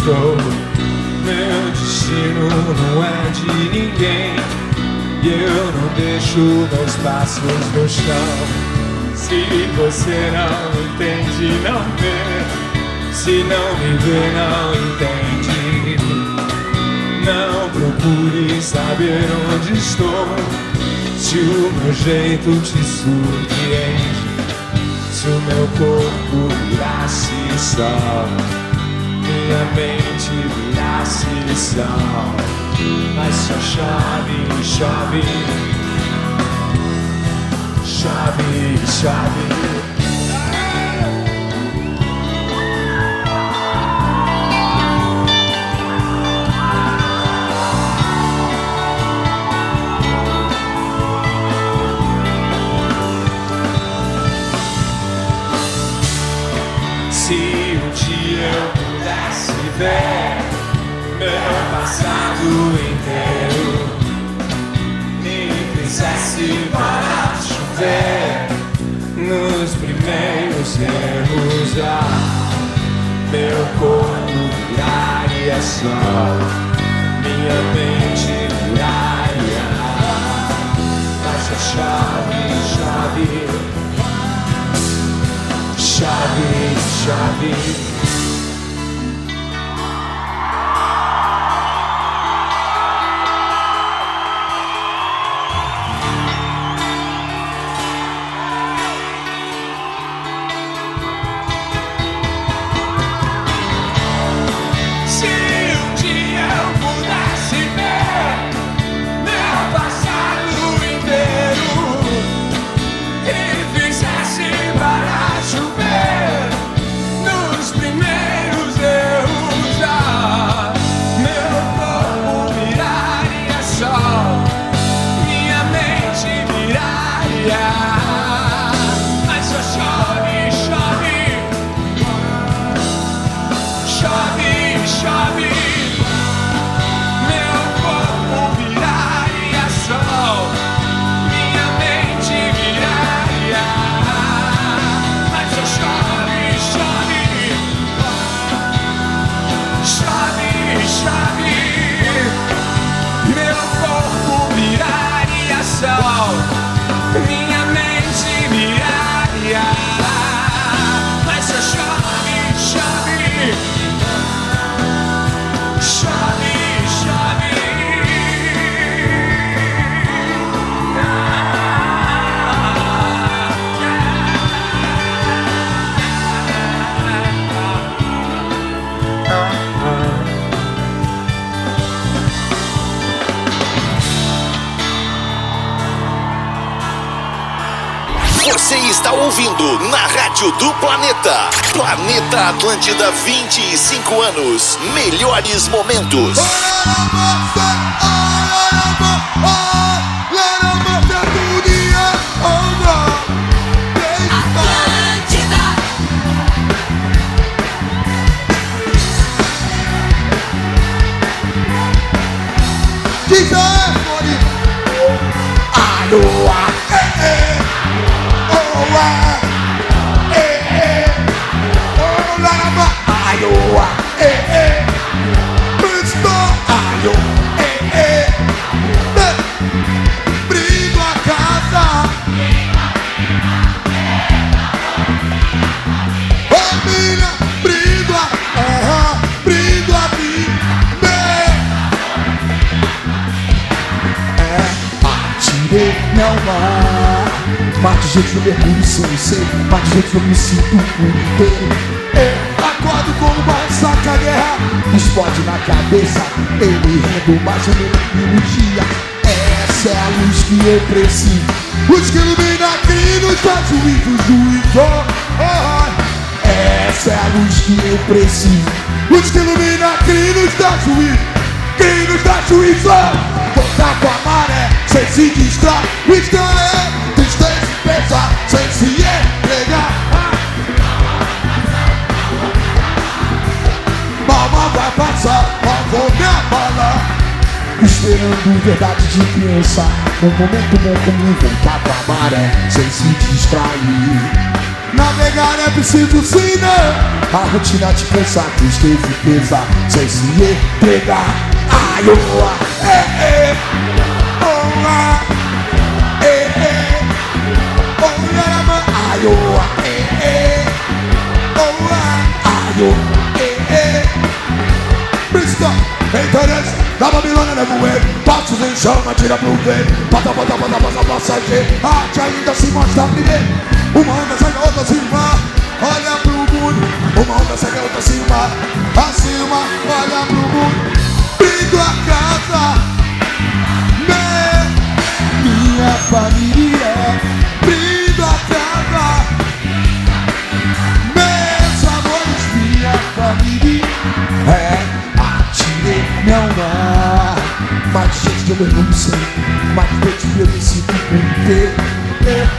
estou. Meu destino não é de ninguém. E eu não deixo meus passos no chão. Se você não entende, não vê. Se não me vê, não entende. Não procure saber onde estou. Se o meu jeito te surpreende, se o meu corpo virasse sol, minha mente virasse sol, mas só chove, chove, chove, chove. Inteiro, me fizesse para chover nos primeiros erros, ah, meu corpo viraria sol, minha mente viraria, mas a chave, chave. Chave, chave. Rádio do Planeta. Planeta Atlântida 25 anos. Melhores momentos. Vai. Mate gente no mergulho sem ser Mate gente no me sinto o inteiro Eu acordo com uma ressaca guerra. Explode na cabeça. Ele rendo mais ou menos no dia. Essa é a luz que eu preciso. Luz que ilumina quem nos dá juízo Juízo oh, oh. Essa é a luz que eu preciso. Luz que ilumina quem nos dá juízo nos dá juízo Voltar com a maré Sem se distrair Distrair Tristeza e pesar Sem se entregar. Mama vai passar Mas vou me abalar. Esperando verdade de criança. Um momento bom como voltar pra maré. Sem se distrair. Navegar é preciso sim, né? A rotina te cansa, tristeza e pesa Sem se entregar. Ai, ah, é, é da Babilônia leva o Passos em chama, tira pro ver Bota, bota, bota, bota, passageiro arte ainda se mostra primeiro. Uma onda a outra acima Olha pro mundo. Uma onda a outra acima Acima, olha pro mundo. Brindo a casa. Me, Minha família. Brindo a casa. Meus amores, minha família. É, meu mar Mais gente que eu não sei. Mais gente que eu sinto com ter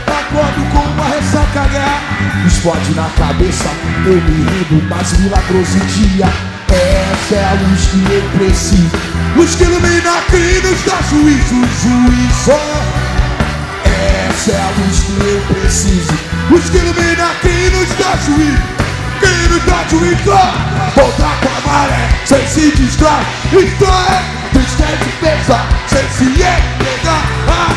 Acordo com uma ressaca guerra Explode na cabeça. Eu me rindo, mas milagroso dia. Essa é a luz que eu preciso. Luz que ilumina quem nos dá juízo. Juízo essa é a luz que eu preciso. Luz que ilumina quem nos dá juízo Quem nos dá juízo Voltar com a maré Sem se distrair Distrair Tristeza e pesa Sem se entregar. Ah.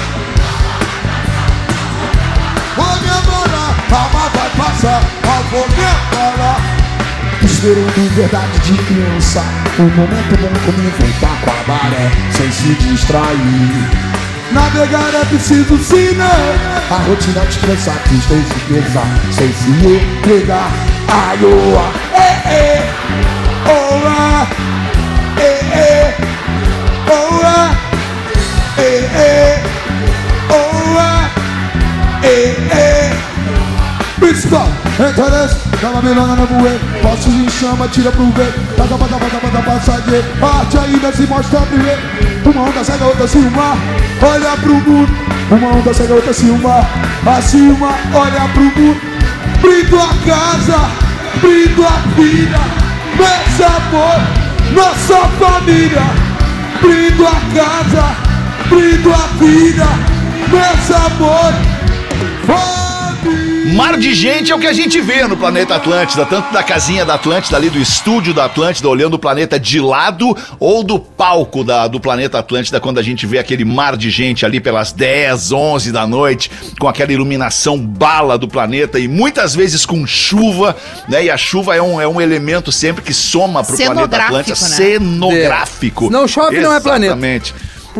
Vou me abalar Alma vai passar. Vou me abalar Esperando verdade de criança. Um momento bom como voltar com a maré Sem se distrair Navegar é preciso sim, né? A rotina te cansa, tristeza e pesa Sem se entregar Ai, oh, ah, é, é Oh, ah, é, é Oh, ah, é, é Oh, ah, é, é Principal, interesse Da Babilônia no buê Passos em chama, tira pro ver Bata, bata, bata, bata, passageiro A arte ainda se mostra primeiro Uma onda cega, outra uma Olha pro mundo. Uma onda cega, outra uma Acima, olha pro mundo. Brindo a casa Brindo a vida. Meus amor Nossa família. Brindo a casa Brindo a vida. Meus amor Mar de gente é o que a gente vê no planeta Atlântida, tanto da casinha da Atlântida ali, do estúdio da Atlântida, olhando o planeta de lado, ou do palco da, do planeta Atlântida, quando a gente vê aquele mar de gente ali pelas 10, 11 da noite, com aquela iluminação bala do planeta e muitas vezes com chuva, né? E a chuva é um, é um elemento sempre que soma pro planeta Cenográfico, Atlântida, né? cenográfico. Não chove, não é planeta. Exatamente.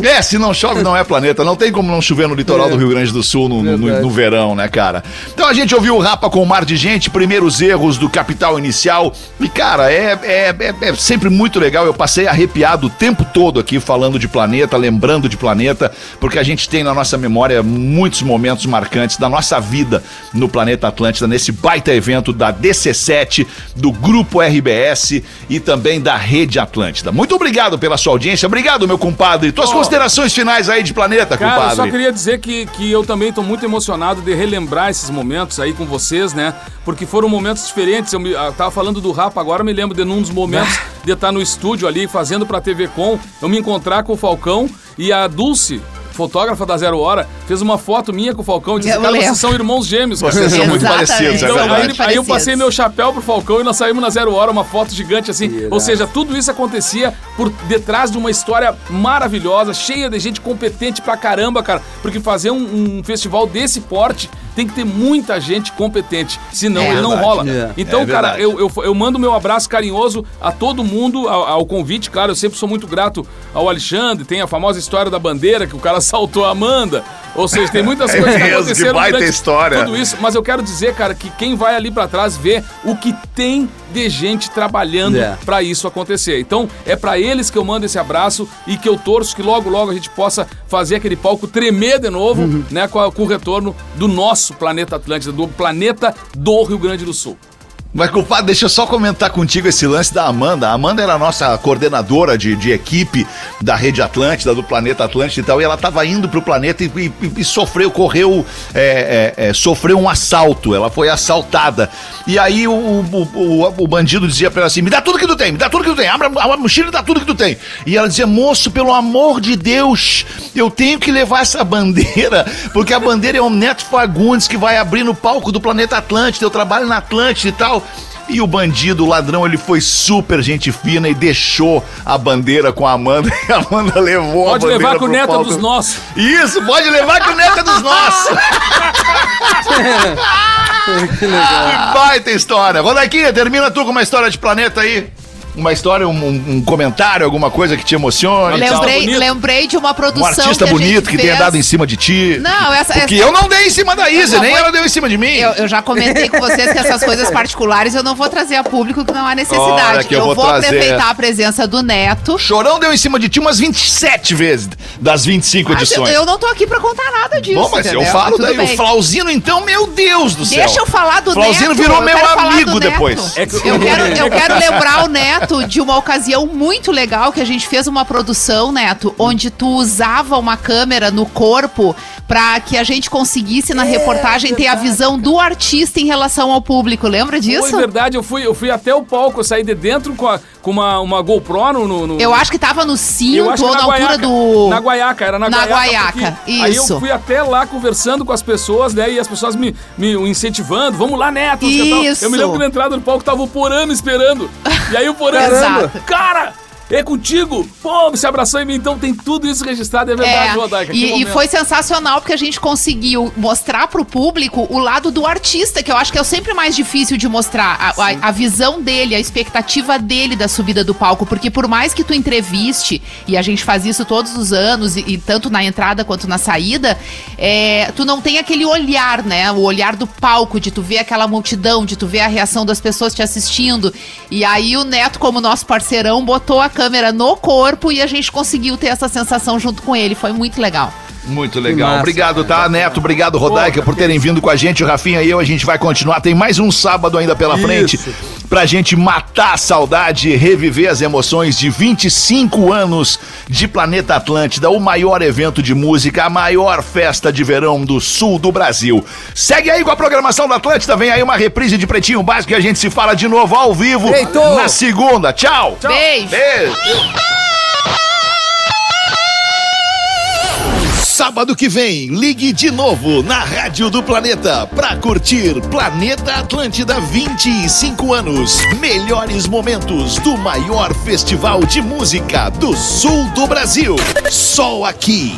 É, se não chove, não é planeta. Não tem como não chover no litoral É. do Rio Grande do Sul no, no- no- no verão, né, cara? Então a gente ouviu o Rapa com o Mar de Gente, primeiros erros do Capital Inicial. E, cara, é, é, é- é sempre muito legal. Eu passei arrepiado o tempo todo aqui falando de planeta, lembrando de planeta, porque a gente tem na nossa memória muitos momentos marcantes da nossa vida no planeta Atlântida, nesse baita evento da DC7, do Grupo RBS e também da Rede Atlântida. Muito obrigado pela sua audiência. Obrigado, meu compadre. Tuas considerações finais aí de planeta, Cara, eu compadre. só queria dizer que, que eu também tô muito emocionado de relembrar esses momentos aí com vocês, né? Porque foram momentos diferentes. Eu, me, eu tava falando do Rapa agora, me lembro de num dos momentos de estar no estúdio ali, fazendo pra TV Com, eu me encontrar com o Falcão e a Dulce. Fotógrafa da Zero Hora, fez uma foto minha com o Falcão e disse: Eu Cara, vocês lembro. são irmãos gêmeos. cara." Vocês são muito parecidos, é Então, verdade. aí, Muito aí eu passei meu chapéu pro Falcão e nós saímos na Zero Hora, uma foto gigante assim. Ou seja, tudo isso acontecia por detrás de uma história maravilhosa, cheia de gente competente pra caramba, cara. Porque fazer um, um festival desse porte tem que ter muita gente competente, senão É ele não verdade. rola. É. Então, É cara, eu, eu, eu mando meu abraço carinhoso a todo mundo, ao, ao convite, claro, eu sempre sou muito grato ao Alexandre, tem a famosa história da bandeira que o cara saltou a Amanda. Ou seja, tem muitas É coisas que que aconteceram baita durante história. tudo isso. Mas eu quero dizer, cara, que quem vai ali pra trás vê o que tem de gente trabalhando É. pra isso acontecer. Então, é pra eles que eu mando esse abraço e que eu torço que logo, logo a gente possa fazer aquele palco tremer de novo, Uhum. né, com, a- com o retorno do nosso planeta Atlântida, do planeta do Rio Grande do Sul. Mas, culpado, deixa eu só comentar contigo esse lance da Amanda. A Amanda era a nossa coordenadora de, de equipe da Rede Atlântida, do Planeta Atlântida e tal, e ela tava indo pro planeta e, e- e sofreu, correu, é, é, é, sofreu um assalto. Ela foi assaltada. E aí o, o, o- o bandido dizia pra ela assim: me dá tudo que tu tem, me dá tudo que tu tem, abra a mochila e dá tudo que tu tem. E ela dizia: moço, pelo amor de Deus, eu tenho que levar essa bandeira, porque a bandeira é o Neto Fagundes que vai abrir no palco do Planeta Atlântida, eu trabalho na Atlântida e tal. E o bandido, o ladrão, ele foi super gente fina e deixou a bandeira com a Amanda. E a Amanda levou Pode a bandeira levar com o neto palco. dos nossos. Isso, pode levar que o neto é dos nossos. que legal. Que baita história. Rodaquinha, termina tu com uma história de planeta aí. Uma história, um, um- um comentário, alguma coisa que te emocione. Lembrei, lembrei de uma Um produção artista que a gente bonito que tenha fez. dado em cima de ti. Não, essa- Porque essa- eu não dei em cima da Isa, não nem vou- ela deu em cima de mim. Eu, eu já comentei com vocês que essas coisas particulares eu não vou trazer a público que não há necessidade. Eu eu vou vou, aproveitar a presença do Neto. Chorão deu em cima de ti umas 27 vezes das 25 Mas eu, edições. eu não tô aqui pra contar nada disso. Bom, mas eu entendeu? falo Tudo daí. bem. O Flauzino, então, meu Deus do céu. Deixa eu falar do Flauzino Neto. virou eu meu amigo depois. É que- Eu quero, eu quero lembrar o Neto de uma ocasião muito legal que a gente fez uma produção, Neto, onde tu usava uma câmera no corpo pra que a gente conseguisse na reportagem ter a visão do artista em relação ao público. Lembra disso? Foi verdade, eu fui, eu fui até o palco, eu saí de dentro com, a- com uma, uma GoPro no, no- Eu acho que tava no cinto Eu acho que ou na, altura Guaiaca. do. Na Guaiaca, era na, Na Guaiaca. Guaiaca, porque Aí isso. eu fui até lá conversando com as pessoas, né? E as pessoas me, me incentivando. Vamos lá, Neto. Isso. Eu me lembro que na entrada do palco tava o Porã me esperando. E aí o Porã... Exato. Cara... É contigo! Pô, se abraçou em mim, então tem tudo isso registrado, é verdade, É, Rodaica. e, e foi sensacional porque a gente conseguiu mostrar pro público o lado do artista, que eu acho que é o sempre mais difícil de mostrar. A, a- a visão dele, a expectativa dele da subida do palco. Porque por mais que tu entreviste, e a gente faz isso todos os anos, e, e tanto na entrada quanto na saída, é, tu não tem aquele olhar, né? O olhar do palco, de tu ver aquela multidão, de tu ver a reação das pessoas te assistindo. E aí o Neto, como nosso parceirão, botou a câmera no corpo e a gente conseguiu ter essa sensação junto com ele. Foi muito legal. Muito legal. massa. Obrigado, tá, Neto? Obrigado, Rodaica, por terem vindo com a gente. O Rafinha e eu, a gente vai continuar. Tem mais um sábado ainda pela frente pra gente matar a saudade e reviver as emoções de 25 anos de Planeta Atlântida, o maior evento de música, a maior festa de verão do sul do Brasil. Segue aí com a programação da Atlântida. Vem aí uma reprise de Pretinho Básico e a gente se fala de novo ao vivo na segunda. Tchau. Beijo. Beijo. Sábado que vem, ligue de novo na Rádio do Planeta pra curtir Planeta Atlântida 25 anos. Melhores momentos do maior festival de música do sul do Brasil. Só aqui.